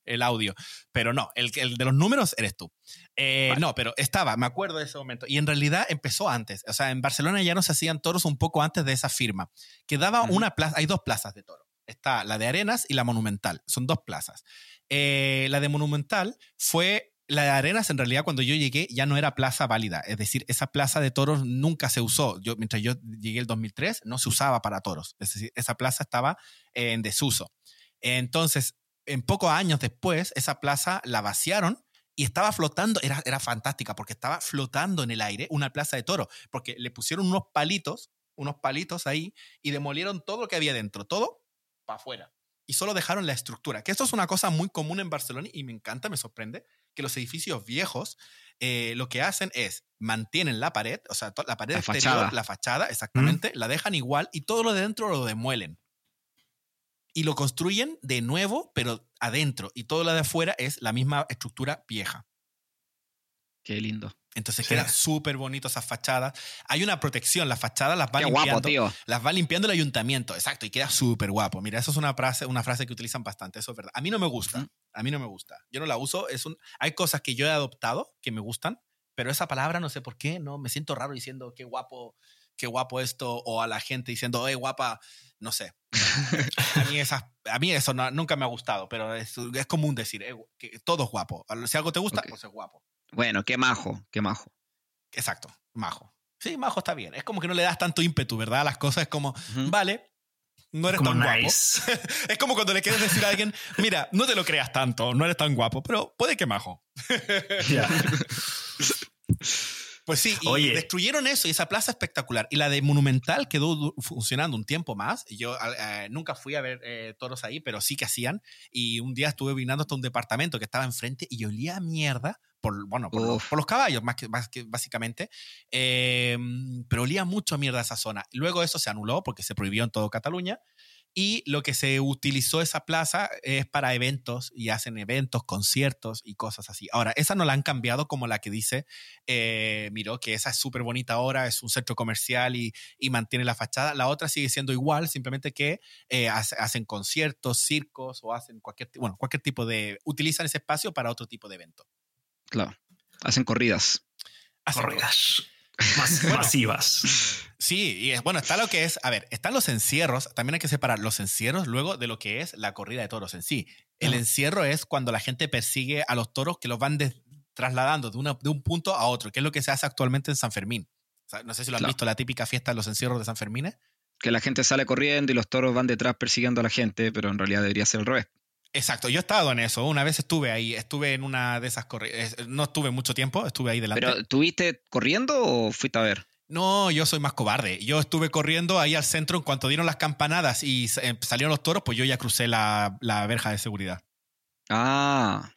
el audio. Pero no, el, el de los números eres tú. Eh, no, pero estaba, me acuerdo de ese momento. Y en realidad empezó antes. O sea, en Barcelona ya no se hacían toros un poco antes de esa firma. Quedaba una plaza, hay dos plazas de toro. Está la de Arenas y la Monumental. Son dos plazas. Eh, la de Monumental fue la de Arenas, en realidad, cuando yo llegué, ya no era plaza válida. Es decir, esa plaza de toros nunca se usó. Yo, mientras yo llegué el 2003, no se usaba para toros. Es decir, esa plaza estaba en desuso. Entonces, en pocos años después, esa plaza la vaciaron y estaba flotando, era, era fantástica porque estaba flotando en el aire una plaza de toro, porque le pusieron unos palitos, unos palitos ahí y demolieron todo lo que había dentro, todo para afuera. Y solo dejaron la estructura, que esto es una cosa muy común en Barcelona y me encanta, me sorprende, que los edificios viejos eh, lo que hacen es mantienen la pared, o sea, la pared exterior, la fachada, exactamente, la dejan igual y todo lo de dentro lo demuelen y lo construyen de nuevo, pero adentro. Y todo lo de afuera es la misma estructura vieja. Qué lindo. Entonces queda súper bonito esas fachadas. Hay una protección, las fachadas las va limpiando. Las va limpiando el ayuntamiento, exacto, y queda súper guapo. Mira, eso es una frase, una frase que utilizan bastante, eso es verdad. A mí no me gusta, a mí no me gusta. Yo no la uso, es un, hay cosas que yo he adoptado que me gustan, pero esa palabra no sé por qué, no, me siento raro diciendo qué guapo, qué guapo esto, o a la gente diciendo, eh, guapa, no sé. a, mí a mí eso nunca me ha gustado, pero es, es común decir, eh, que todo es guapo. Si algo te gusta, pues es guapo. Bueno, qué majo, qué majo. Exacto, majo. Sí, majo está bien. Es como que no le das tanto ímpetu, ¿verdad? Las cosas es como, vale, no eres tan guapo. es como cuando le quieres decir a alguien, mira, no te lo creas tanto, no eres tan guapo, pero puede que majo. Pues sí, y destruyeron eso y esa plaza espectacular. Y la de Monumental quedó funcionando un tiempo más. Yo eh, nunca fui a ver eh, toros ahí, pero sí que hacían. Y un día estuve vinando hasta un departamento que estaba enfrente y olía a mierda. Por, bueno, por, los, caballos, más que, más que básicamente. Em, pero olía mucho a mierda esa zona. Luego eso se anuló porque se prohibió en todo Cataluña y lo que se utilizó esa plaza es para eventos y hacen eventos, conciertos y cosas así. Ahora, esa no la han cambiado como la que dice eh, Miro, que esa es súper bonita ahora, es un centro comercial y, mantiene la fachada. La otra sigue siendo igual, simplemente que eh, hacen conciertos, circos o hacen cualquier, bueno, cualquier tipo de... utilizan ese espacio para otro tipo de evento. Claro, hacen corridas. Hacen corridas. masivas. Sí, y es, bueno, está lo que es, a ver, están los encierros, también hay que separar los encierros luego de lo que es la corrida de toros en sí. El encierro es cuando la gente persigue a los toros que los van trasladando de, una, de un punto a otro, que es lo que se hace actualmente en San Fermín. no sé si lo han visto, la típica fiesta de los encierros de San Fermín. Que la gente sale corriendo y los toros van detrás persiguiendo a la gente, pero en realidad debería ser al revés. Exacto, yo he estado en eso. Una vez estuve ahí, estuve en una de esas corridas. No estuve mucho tiempo, estuve ahí delante. ¿Pero tuviste corriendo o fuiste a ver? No, yo soy más cobarde. Yo estuve corriendo ahí al centro en cuanto dieron las campanadas y eh, salieron los toros, pues yo ya crucé la, la verja de seguridad. Ah.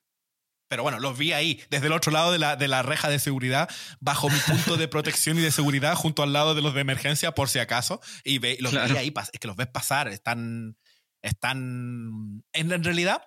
Pero bueno, los vi ahí, desde el otro lado de la, de la reja de seguridad, bajo mi punto de protección y de seguridad, junto al lado de los de emergencia, por si acaso. Y ve, los vi ahí, es que los ves pasar, están están... En realidad,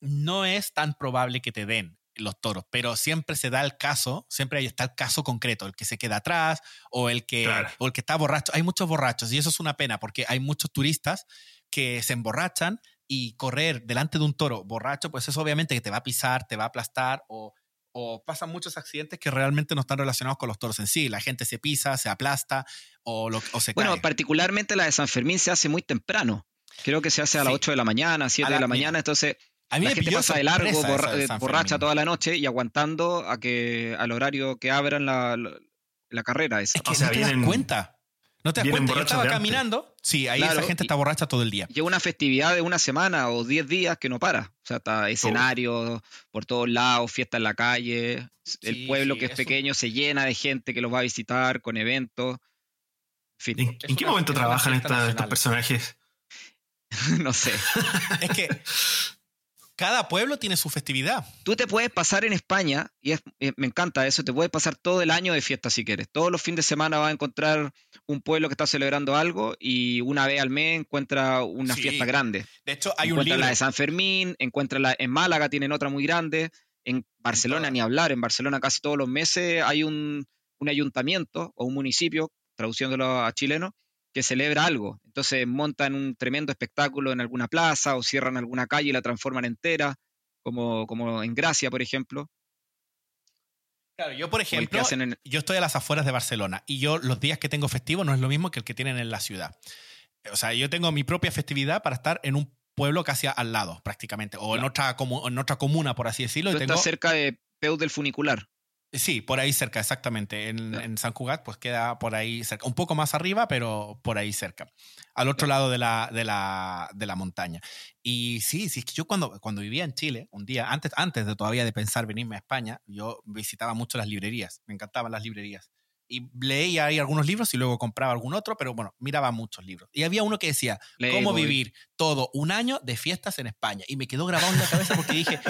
no es tan probable que te den los toros, pero siempre se da el caso, siempre está el caso concreto, el que se queda atrás o el que, o el que está borracho. Hay muchos borrachos y eso es una pena porque hay muchos turistas que se emborrachan y correr delante de un toro borracho, pues eso obviamente que te va a pisar, te va a aplastar o, o pasan muchos accidentes que realmente no están relacionados con los toros en sí. La gente se pisa, se aplasta o, lo, o se Bueno, cae. particularmente la de San Fermín se hace muy temprano. Creo que se hace a las Sí. 8 de la mañana, 7 A la- de la mira, mañana, entonces A mí la me gente pasa de largo, borra- esa eh, borracha Fermín. toda la noche y aguantando a que al horario que abran la, la- la carrera esa. Es que O sea, no te vienen- das cuenta. No te das cuenta. Yo estaba caminando. Sí, ahí Claro, esa gente y- está borracha todo el día. Lleva una festividad de una semana o 10 días que no para. O sea, está escenario por todos lados, fiesta en la calle. El Sí, pueblo sí, que es eso- pequeño se llena de gente que los va a visitar con eventos. En fin, ¿En, Es en qué momento trabajan esta- estos personajes? no sé. Es que cada pueblo tiene su festividad. Tú te puedes pasar en España, y es- eh, me encanta eso, te puedes pasar todo el año de fiesta si quieres. Todos los fines de semana vas a encontrar un pueblo que está celebrando algo y una vez al mes encuentra una Sí. fiesta grande. De hecho, hay un encuentra libro. la de San Fermín, encuentra la en Málaga tienen otra muy grande, en Barcelona ni hablar, en Barcelona casi todos los meses hay un, un ayuntamiento o un municipio, traduciéndolo a chileno, que celebra algo. Entonces montan un tremendo espectáculo en alguna plaza o cierran alguna calle y la transforman entera, como, como en Gracia, por ejemplo. Claro, yo, por ejemplo, en- yo estoy a las afueras de Barcelona y yo los días que tengo festivo no es lo mismo que el que tienen en la ciudad. O sea, yo tengo mi propia festividad para estar en un pueblo casi al lado, prácticamente, o en, otra, en otra comuna, por así decirlo. Tú y tengo, estás cerca de Peu del Funicular. Sí, por ahí cerca, exactamente. En, en San Cugat, pues queda por ahí cerca. Un poco más arriba, pero por ahí cerca. Al otro lado de la, de, la, de la montaña. Y sí, sí, es que yo cuando, cuando vivía en Chile, un día, antes, antes de todavía de pensar venirme a España, yo visitaba mucho las librerías. Me encantaban las librerías. Y leía ahí algunos libros y luego compraba algún otro, pero bueno, miraba muchos libros. Y había uno que decía, ¿cómo vivir todo un año de fiestas en España? Y me quedó grabado en la cabeza porque dije,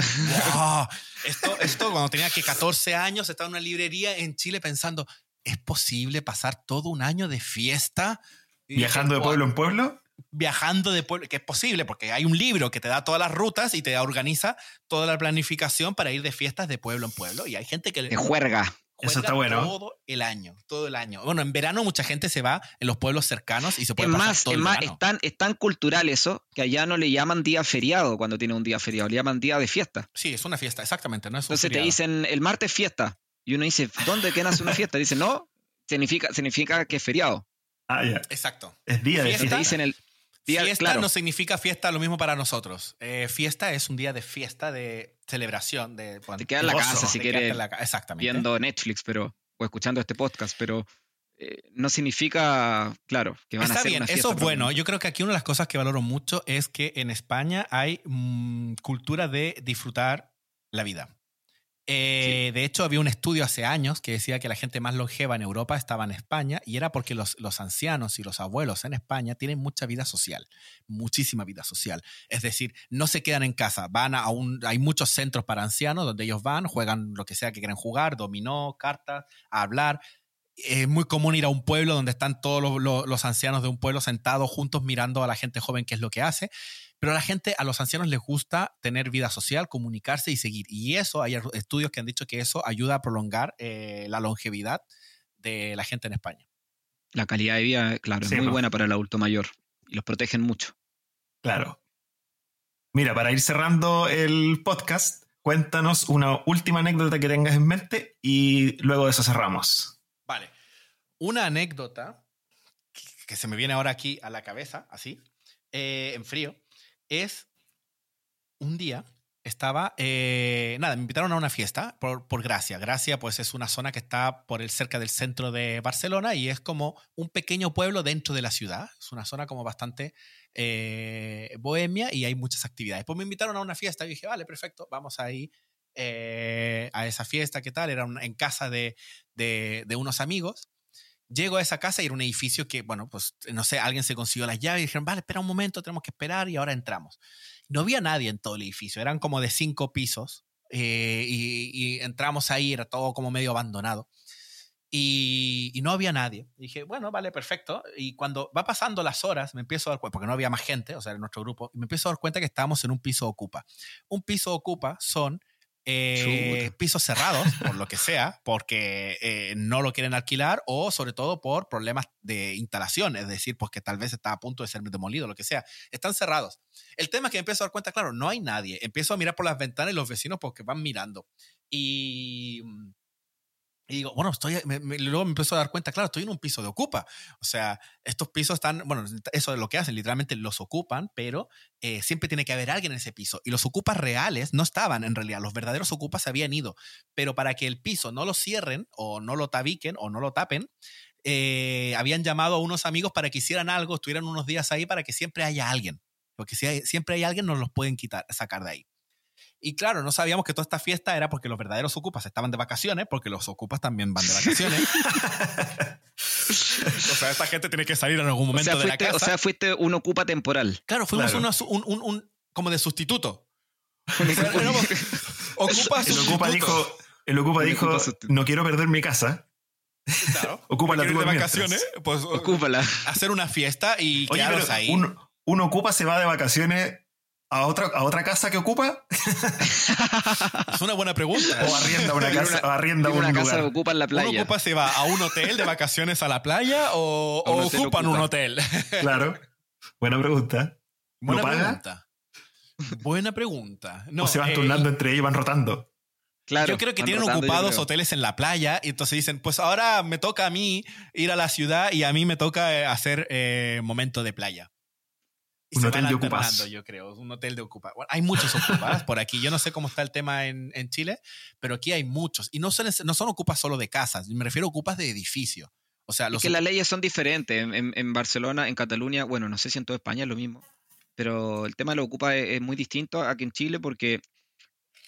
wow, esto, esto cuando tenía que 14 años, estaba en una librería en Chile pensando, ¿es posible pasar todo un año de fiesta? Y dije, ¿Viajando de pueblo en pueblo? Viajando de pueblo, que es posible, porque hay un libro que te da todas las rutas y te organiza toda la planificación para ir de fiestas de pueblo en pueblo. Y hay gente que De juerga. Juega está bueno. todo el año, todo el año. Bueno, en verano mucha gente se va en los pueblos cercanos y se puede Es pasar más, todo es el más, verano. es tan, es tan cultural eso que allá no le llaman día feriado cuando tiene un día feriado, le llaman día de fiesta. Sí, es una fiesta, exactamente, no es un Entonces te dicen el martes fiesta. Y uno dice, ¿dónde que nace una fiesta? Dice, no, significa, significa que es feriado. Ah, ya. Exacto. Es día de Fiesta. Y te dicen el día, fiesta claro, no significa fiesta lo mismo para nosotros. Eh, fiesta es un día de fiesta, de celebración, de... bueno, te quedas en la casa si quieres la Exactamente. viendo Netflix pero, o escuchando este podcast, pero eh, no significa, claro, que van a hacer bien, una fiesta. eso es bueno. Yo creo que aquí una de las cosas que valoro mucho es que en España hay mm, cultura de disfrutar la vida. Eh, De hecho, había un estudio hace años que decía que la gente más longeva en Europa estaba en España y era porque los, los ancianos y los abuelos en España tienen mucha vida social, muchísima vida social. Es decir, no se quedan en casa, van a un, hay muchos centros para ancianos donde ellos van, juegan lo que sea que quieran jugar, dominó, cartas, a hablar es muy común ir a un pueblo donde están todos los, los- los ancianos de un pueblo sentados juntos mirando a la gente joven qué es lo que hace. Pero a la gente, a los ancianos les gusta tener vida social, comunicarse y seguir. Y eso, hay estudios que han dicho que eso ayuda a prolongar eh, la longevidad de la gente en España. La calidad de vida, claro, Sí, es muy buena para el adulto mayor y los protegen mucho. Claro. Mira, para ir cerrando el podcast, cuéntanos una última anécdota que tengas en mente y luego de eso cerramos. Vale. Una anécdota que- que se me viene ahora aquí a la cabeza, así, eh, en frío, es un día estaba, eh, nada, me invitaron a una fiesta por, por Gracia. Gracia, pues es una zona que está por el cerca del centro de Barcelona y es como un pequeño pueblo dentro de la ciudad. Es una zona como bastante eh, bohemia y hay muchas actividades. Pues me invitaron a una fiesta y dije, vale, perfecto, vamos ahí eh, a esa fiesta, ¿qué tal? Era en casa de, de, de unos amigos. Llego a esa casa y era un edificio que, bueno, pues no sé, alguien se consiguió las llaves y dijeron, vale, espera un momento, tenemos que esperar y ahora entramos. No había nadie en todo el edificio, eran como de cinco pisos eh, y, y entramos ahí, era todo como medio abandonado y, y no había nadie. dije, bueno, vale, perfecto. Y cuando va pasando las horas, me empiezo a dar cuenta, porque no había más gente, o sea, en nuestro grupo, y me empiezo a dar cuenta que estábamos en un piso ocupa. Un piso ocupa son eh, pisos cerrados, por lo que sea, porque eh, no lo quieren alquilar o sobre todo por problemas de instalación, es decir, porque tal vez está a punto de ser demolido, lo que sea. Están cerrados. El tema es que empiezo a dar cuenta, claro, no hay nadie. Empiezo a mirar por las ventanas y los vecinos porque van mirando. Y mm, y digo, bueno, estoy, luego me empezó a dar cuenta, claro, estoy en un piso de ocupa. O sea, estos pisos están, bueno, eso es lo que hacen, literalmente los ocupan, pero eh, siempre tiene que haber alguien en ese piso. Y los ocupas reales no estaban en realidad, los verdaderos ocupas se habían ido. Pero para que el piso no lo cierren o no lo tabiquen o no lo tapen, eh, habían llamado a unos amigos para que hicieran algo, estuvieran unos días ahí para que siempre haya alguien. Porque si siempre hay alguien, nos los pueden quitar, sacar de ahí. Y claro, no sabíamos que toda esta fiesta era porque los verdaderos ocupas estaban de vacaciones, porque los ocupas también van de vacaciones. o sea, esta gente tiene que salir en algún momento o sea, fuiste, de la casa. O sea, fuiste un ocupa temporal. Claro, fuimos un, un, un, como de sustituto. ocupa el ocupa dijo, el ocupa dijo, no quiero perder mi casa. Claro. Ocupa la de vacaciones, pues ocúpala. Hacer una fiesta y Oye, ahí. Un, un ocupa se va de vacaciones a otra, a otra casa que ocupa? es una buena pregunta. O arrienda una casa, o arrienda una un casa que ocupa en la playa. ¿Uno ocupa se va a un hotel de vacaciones a la playa o, o ocupan un hotel? claro. Buena pregunta. Buena pregunta. Buena pregunta. No, o se van turnando entre ellos y van rotando. Claro, yo creo que tienen ocupados hoteles en la playa y entonces dicen, pues ahora me toca a mí ir a la ciudad y a mí me toca eh, hacer eh, momento de playa un hotel de ocupas. Yo creo, un hotel de ocupas. hay muchos ocupas por aquí. Yo no sé cómo está el tema en, en Chile, pero aquí hay muchos. Y no son, no son ocupas solo de casas, me refiero a ocupas de edificio. O sea, los... que las leyes son diferentes. En, en, Barcelona, en Cataluña, bueno, no sé si en toda España es lo mismo, pero el tema de los ocupas es, muy distinto aquí en Chile porque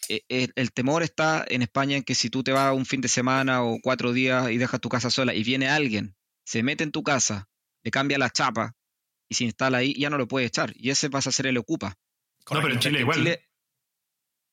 el, eh, eh, el, temor está en España en que si tú te vas un fin de semana o cuatro días y dejas tu casa sola y viene alguien, se mete en tu casa, le cambia la chapa, y se instala ahí, ya no lo puede echar. Y ese pasa a ser el ocupa. No, pero en Chile igual.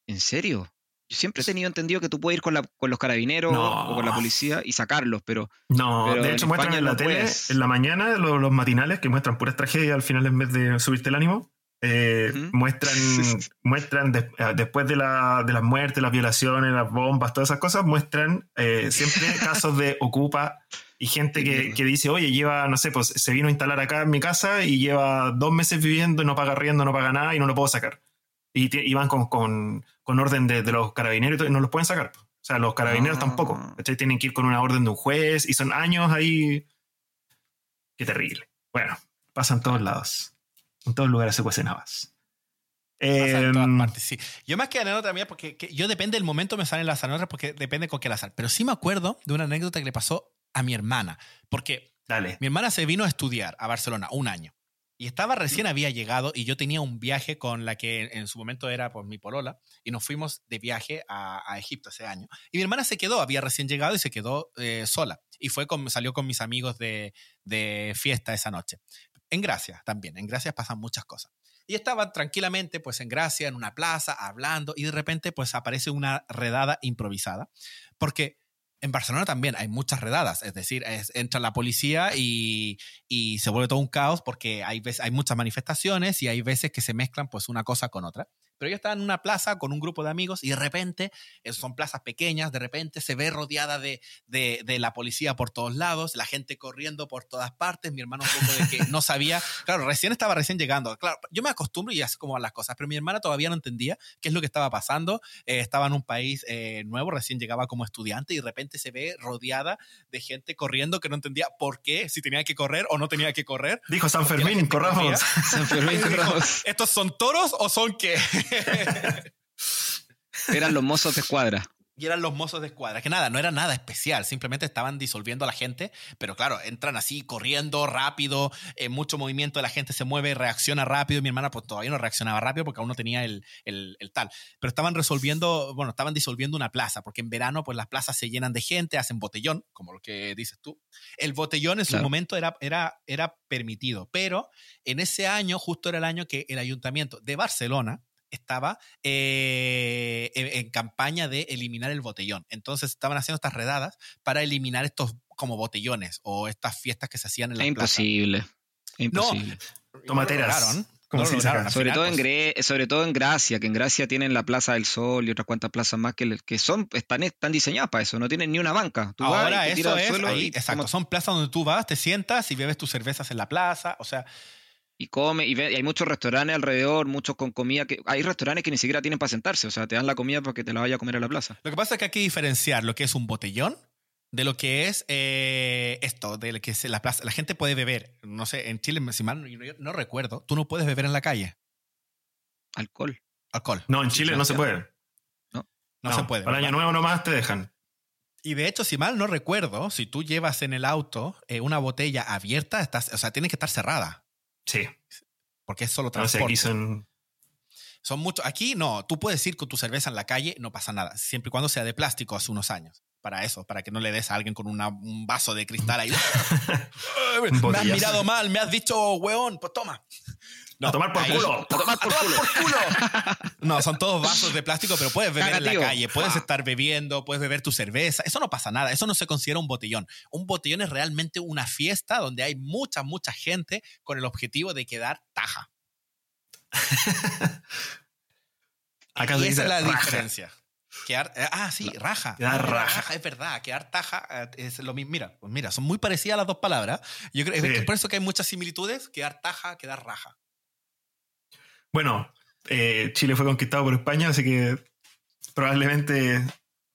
¿En serio? Yo siempre he tenido entendido que tú puedes ir con, la, con los carabineros o con la policía y sacarlos, pero. No, de hecho muestran en la tele, en la mañana, los, matinales que muestran puras tragedias al final en vez de subirte el ánimo. Eh, muestran, muestran eh, después de, la, de, las muertes, las violaciones, las bombas, todas esas cosas, muestran eh, siempre casos de ocupa y gente que, que, dice, oye, lleva, no sé, pues se vino a instalar acá en mi casa y lleva dos meses viviendo y no paga riendo, no paga nada y no lo puedo sacar. Y, van con, con, con, orden de, de, los carabineros y no los pueden sacar. O sea, los carabineros tampoco. Ah. Tienen que ir con una orden de un juez y son años ahí. Qué terrible. Bueno, pasa en todos lados. En todos lugares se cuecen habas. Eh, sí. Yo más que anécdota mía, porque yo depende del momento me salen las anécdotas porque depende con qué las Pero sí me acuerdo de una anécdota que le pasó a mi hermana. Porque Dale. mi hermana se vino a estudiar a Barcelona un año. Y estaba recién había llegado y yo tenía un viaje con la que en su momento era pues, mi polola y nos fuimos de viaje a, Egipto ese año. Y mi hermana se quedó, había recién llegado y se quedó eh, sola. Y fue con, salió con mis amigos de, de fiesta esa noche. En Gracia también, en Gracia pasan muchas cosas. Y estaban tranquilamente pues en Gracia, en una plaza, hablando y de repente pues aparece una redada improvisada. Porque en Barcelona también hay muchas redadas, es decir, entra la policía y, y, se vuelve todo un caos porque hay, hay muchas manifestaciones y hay veces que se mezclan pues una cosa con otra. Pero yo estaba en una plaza con un grupo de amigos y de repente, son plazas pequeñas, de repente se ve rodeada de, de, de, la policía por todos lados, la gente corriendo por todas partes, mi hermano un poco de que no sabía, claro, recién estaba recién llegando, claro, yo me acostumbro y así como van las cosas, pero mi hermana todavía no entendía qué es lo que estaba pasando, eh, estaba en un país eh, nuevo, recién llegaba como estudiante y de repente se ve rodeada de gente corriendo que no entendía por qué, si tenía que correr o no tenía que correr. Dijo San Fermín, corramos. San Fermín, corramos. ¿Estos son toros o son qué? Eran los mozos de escuadra. Y eran los mozos de escuadra, que nada, no era nada especial, simplemente estaban disolviendo a la gente, pero claro, entran así corriendo rápido, eh, mucho movimiento, la gente se mueve, reacciona rápido, mi hermana pues todavía no reaccionaba rápido porque aún no tenía el, el, tal, pero estaban resolviendo, bueno, estaban disolviendo una plaza, porque en verano pues las plazas se llenan de gente, hacen botellón, como lo que dices tú. El botellón en su momento era, era, era permitido, pero en ese año, justo era el año que el ayuntamiento de Barcelona, estaba eh, en, campaña de eliminar el botellón. Entonces estaban haciendo estas redadas para eliminar estos como botellones o estas fiestas que se hacían en la imposible, Imposible. Tomateras. Como No lo dice acá. lograron, Sobre final, todo, en pues. Gre- sobre todo en Gracia, que en Gracia tienen la Plaza del Sol y otras cuantas plazas más que, que son, están, están diseñadas para eso, no tienen ni una banca. Tú vas Ahora y te eso es suelo ahí, y exacto. Son plazas donde tú vas, te sientas y bebes tus cervezas en la plaza. O sea, y come, y, ve- y hay muchos restaurantes alrededor, muchos con comida, que hay restaurantes que ni siquiera tienen para sentarse, o sea, te dan la comida para que te la vaya a comer a la plaza. lo que pasa es que hay que diferenciar lo que es un botellón de lo que es eh, esto, de lo que es la plaza. La gente puede beber. No sé, en Chile, si mal no, no recuerdo, tú no puedes beber en la calle. Alcohol. Alcohol. No, en Chile no se puede. No, se puede. Para el ¿verdad? año nuevo nomás te dejan. Y de hecho, si mal no recuerdo, si tú llevas en el auto eh, una botella abierta, estás, o sea, tiene que estar cerrada. Sí. Porque es solo No sé, transporte. aquí son. Son muchos. Aquí no, tú puedes ir con tu cerveza en la calle, no pasa nada, siempre y cuando sea de plástico hace unos años. Para eso, para que no le des a alguien con una- un vaso de cristal ahí. me has mirado mal, me has dicho, weón, pues toma. No, A tomar por culo. A tomar por culo. No, son todos vasos de plástico, pero puedes beber en la calle, puedes Ah. estar bebiendo, puedes beber tu cerveza. Eso no pasa nada, eso no se considera un botellón. Un botellón es realmente una fiesta donde hay mucha, mucha gente con el objetivo de quedar taja. Acá y esa es la raja. diferencia. Quedar, eh, ah, sí, raja. Quedar Ah, raja. Es verdad, quedar taja eh, es lo mismo. Mira, pues mira, son muy parecidas las dos palabras. Yo creo Sí. es por eso que hay muchas similitudes. Quedar taja, quedar raja. Bueno, eh, Chile fue conquistado por España, así que probablemente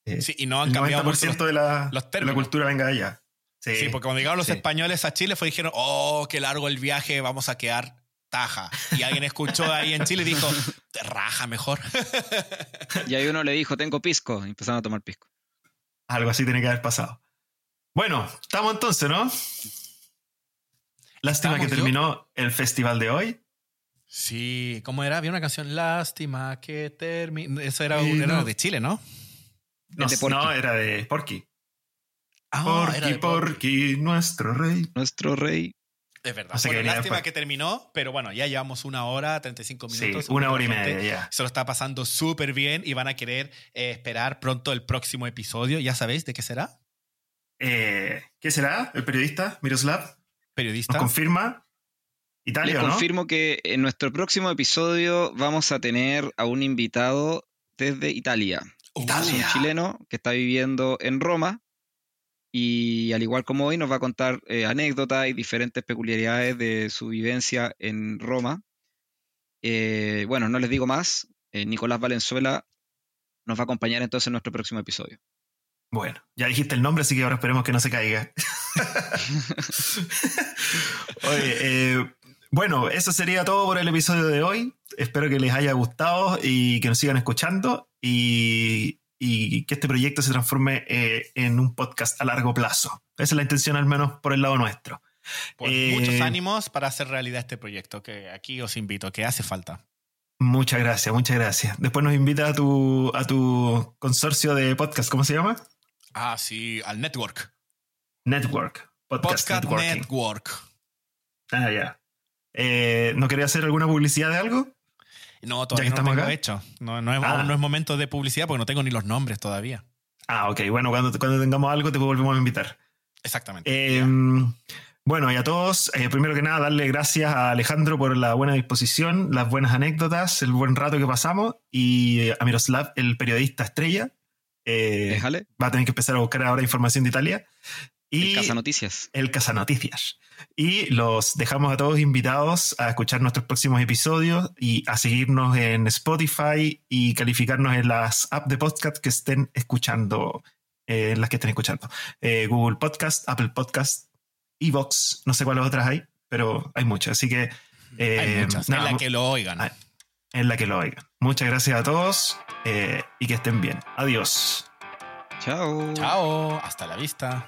eh, Sí, y no han el cambiado 90% mucho los- de la, los de la términos. cultura venga de allá. Sí, Sí, porque cuando llegaron los sí. españoles a Chile fue dijeron, oh, qué largo el viaje, vamos a quedar taja. Y alguien escuchó ahí en Chile y dijo, "Te raja mejor. Y ahí uno le dijo, tengo pisco, y empezaron a tomar pisco. algo así tiene que haber pasado. Bueno, estamos entonces, ¿no? Lástima que yo- terminó el festival de hoy. Sí, ¿cómo era? Había una canción, Lástima que termine. Eso era, Sí, un- era no. de Chile, ¿no? No, de no, era de Porky. Ah, Porky, era de Porky, nuestro rey. Nuestro rey. Es verdad. Bueno, venía lástima después. que terminó, pero bueno, ya llevamos una hora, 35 Sí, minutos. una hora y media ya. Se lo está pasando súper bien y van a querer eh, esperar pronto el próximo episodio. ¿Ya sabéis de qué será? Eh, ¿Qué será? ¿El periodista Miroslav? Periodista. ¿Nos confirma? Les Italia, ¿o ¿no? confirmo que en nuestro próximo episodio vamos a tener a un invitado desde Italia. Italia. Es un chileno que está viviendo en Roma y al igual como hoy nos va a contar eh, anécdotas y diferentes peculiaridades de su vivencia en Roma. Eh, bueno, no les digo más. eh, Nicolás Valenzuela nos va a acompañar entonces en nuestro próximo episodio. Bueno, ya dijiste el nombre, así que ahora esperemos que no se caiga. Oye, eh, bueno, eso sería todo por el episodio de hoy. Espero que les haya gustado y que nos sigan escuchando y, y que este proyecto se transforme eh, en un podcast a largo plazo. Esa es la intención, al menos por el lado nuestro. Pues Eh, muchos ánimos para hacer realidad este proyecto, que aquí os invito, que hace falta. Muchas gracias, muchas gracias. Después nos invita a tu, a tu consorcio de podcast, ¿cómo se llama? Ah, sí, al network. Network. Podcast. Network. Ah, ya. Eh, ¿No quería hacer alguna publicidad de algo? No, Ya todavía que no lo estamos tengo acá. hecho. No, no es, Ah. aún no es momento de publicidad porque no tengo ni los nombres todavía. Ah, ok. Bueno, cuando, cuando tengamos algo te volvemos a invitar. Exactamente. Eh, bueno, y a todos, eh, primero que nada, darle gracias a Alejandro por la buena disposición, las buenas anécdotas, el buen rato que pasamos y a Miroslav, el periodista estrella. Eh, Déjale. va a tener que empezar a buscar ahora información de Italia. Y Casa Noticias. el Casanoticias. Y los dejamos a todos invitados a escuchar nuestros próximos episodios y a seguirnos en Spotify y calificarnos en las apps de podcast que estén escuchando, eh, en las que estén escuchando. Eh, Google Podcast, Apple Podcast, Evox, no sé cuáles otras hay, pero hay muchas. Así que eh, Hay muchas. nada, en la que lo oigan. En la que lo oigan. Muchas gracias a todos eh, y que estén bien. Adiós. Chao. Chao. Hasta la vista.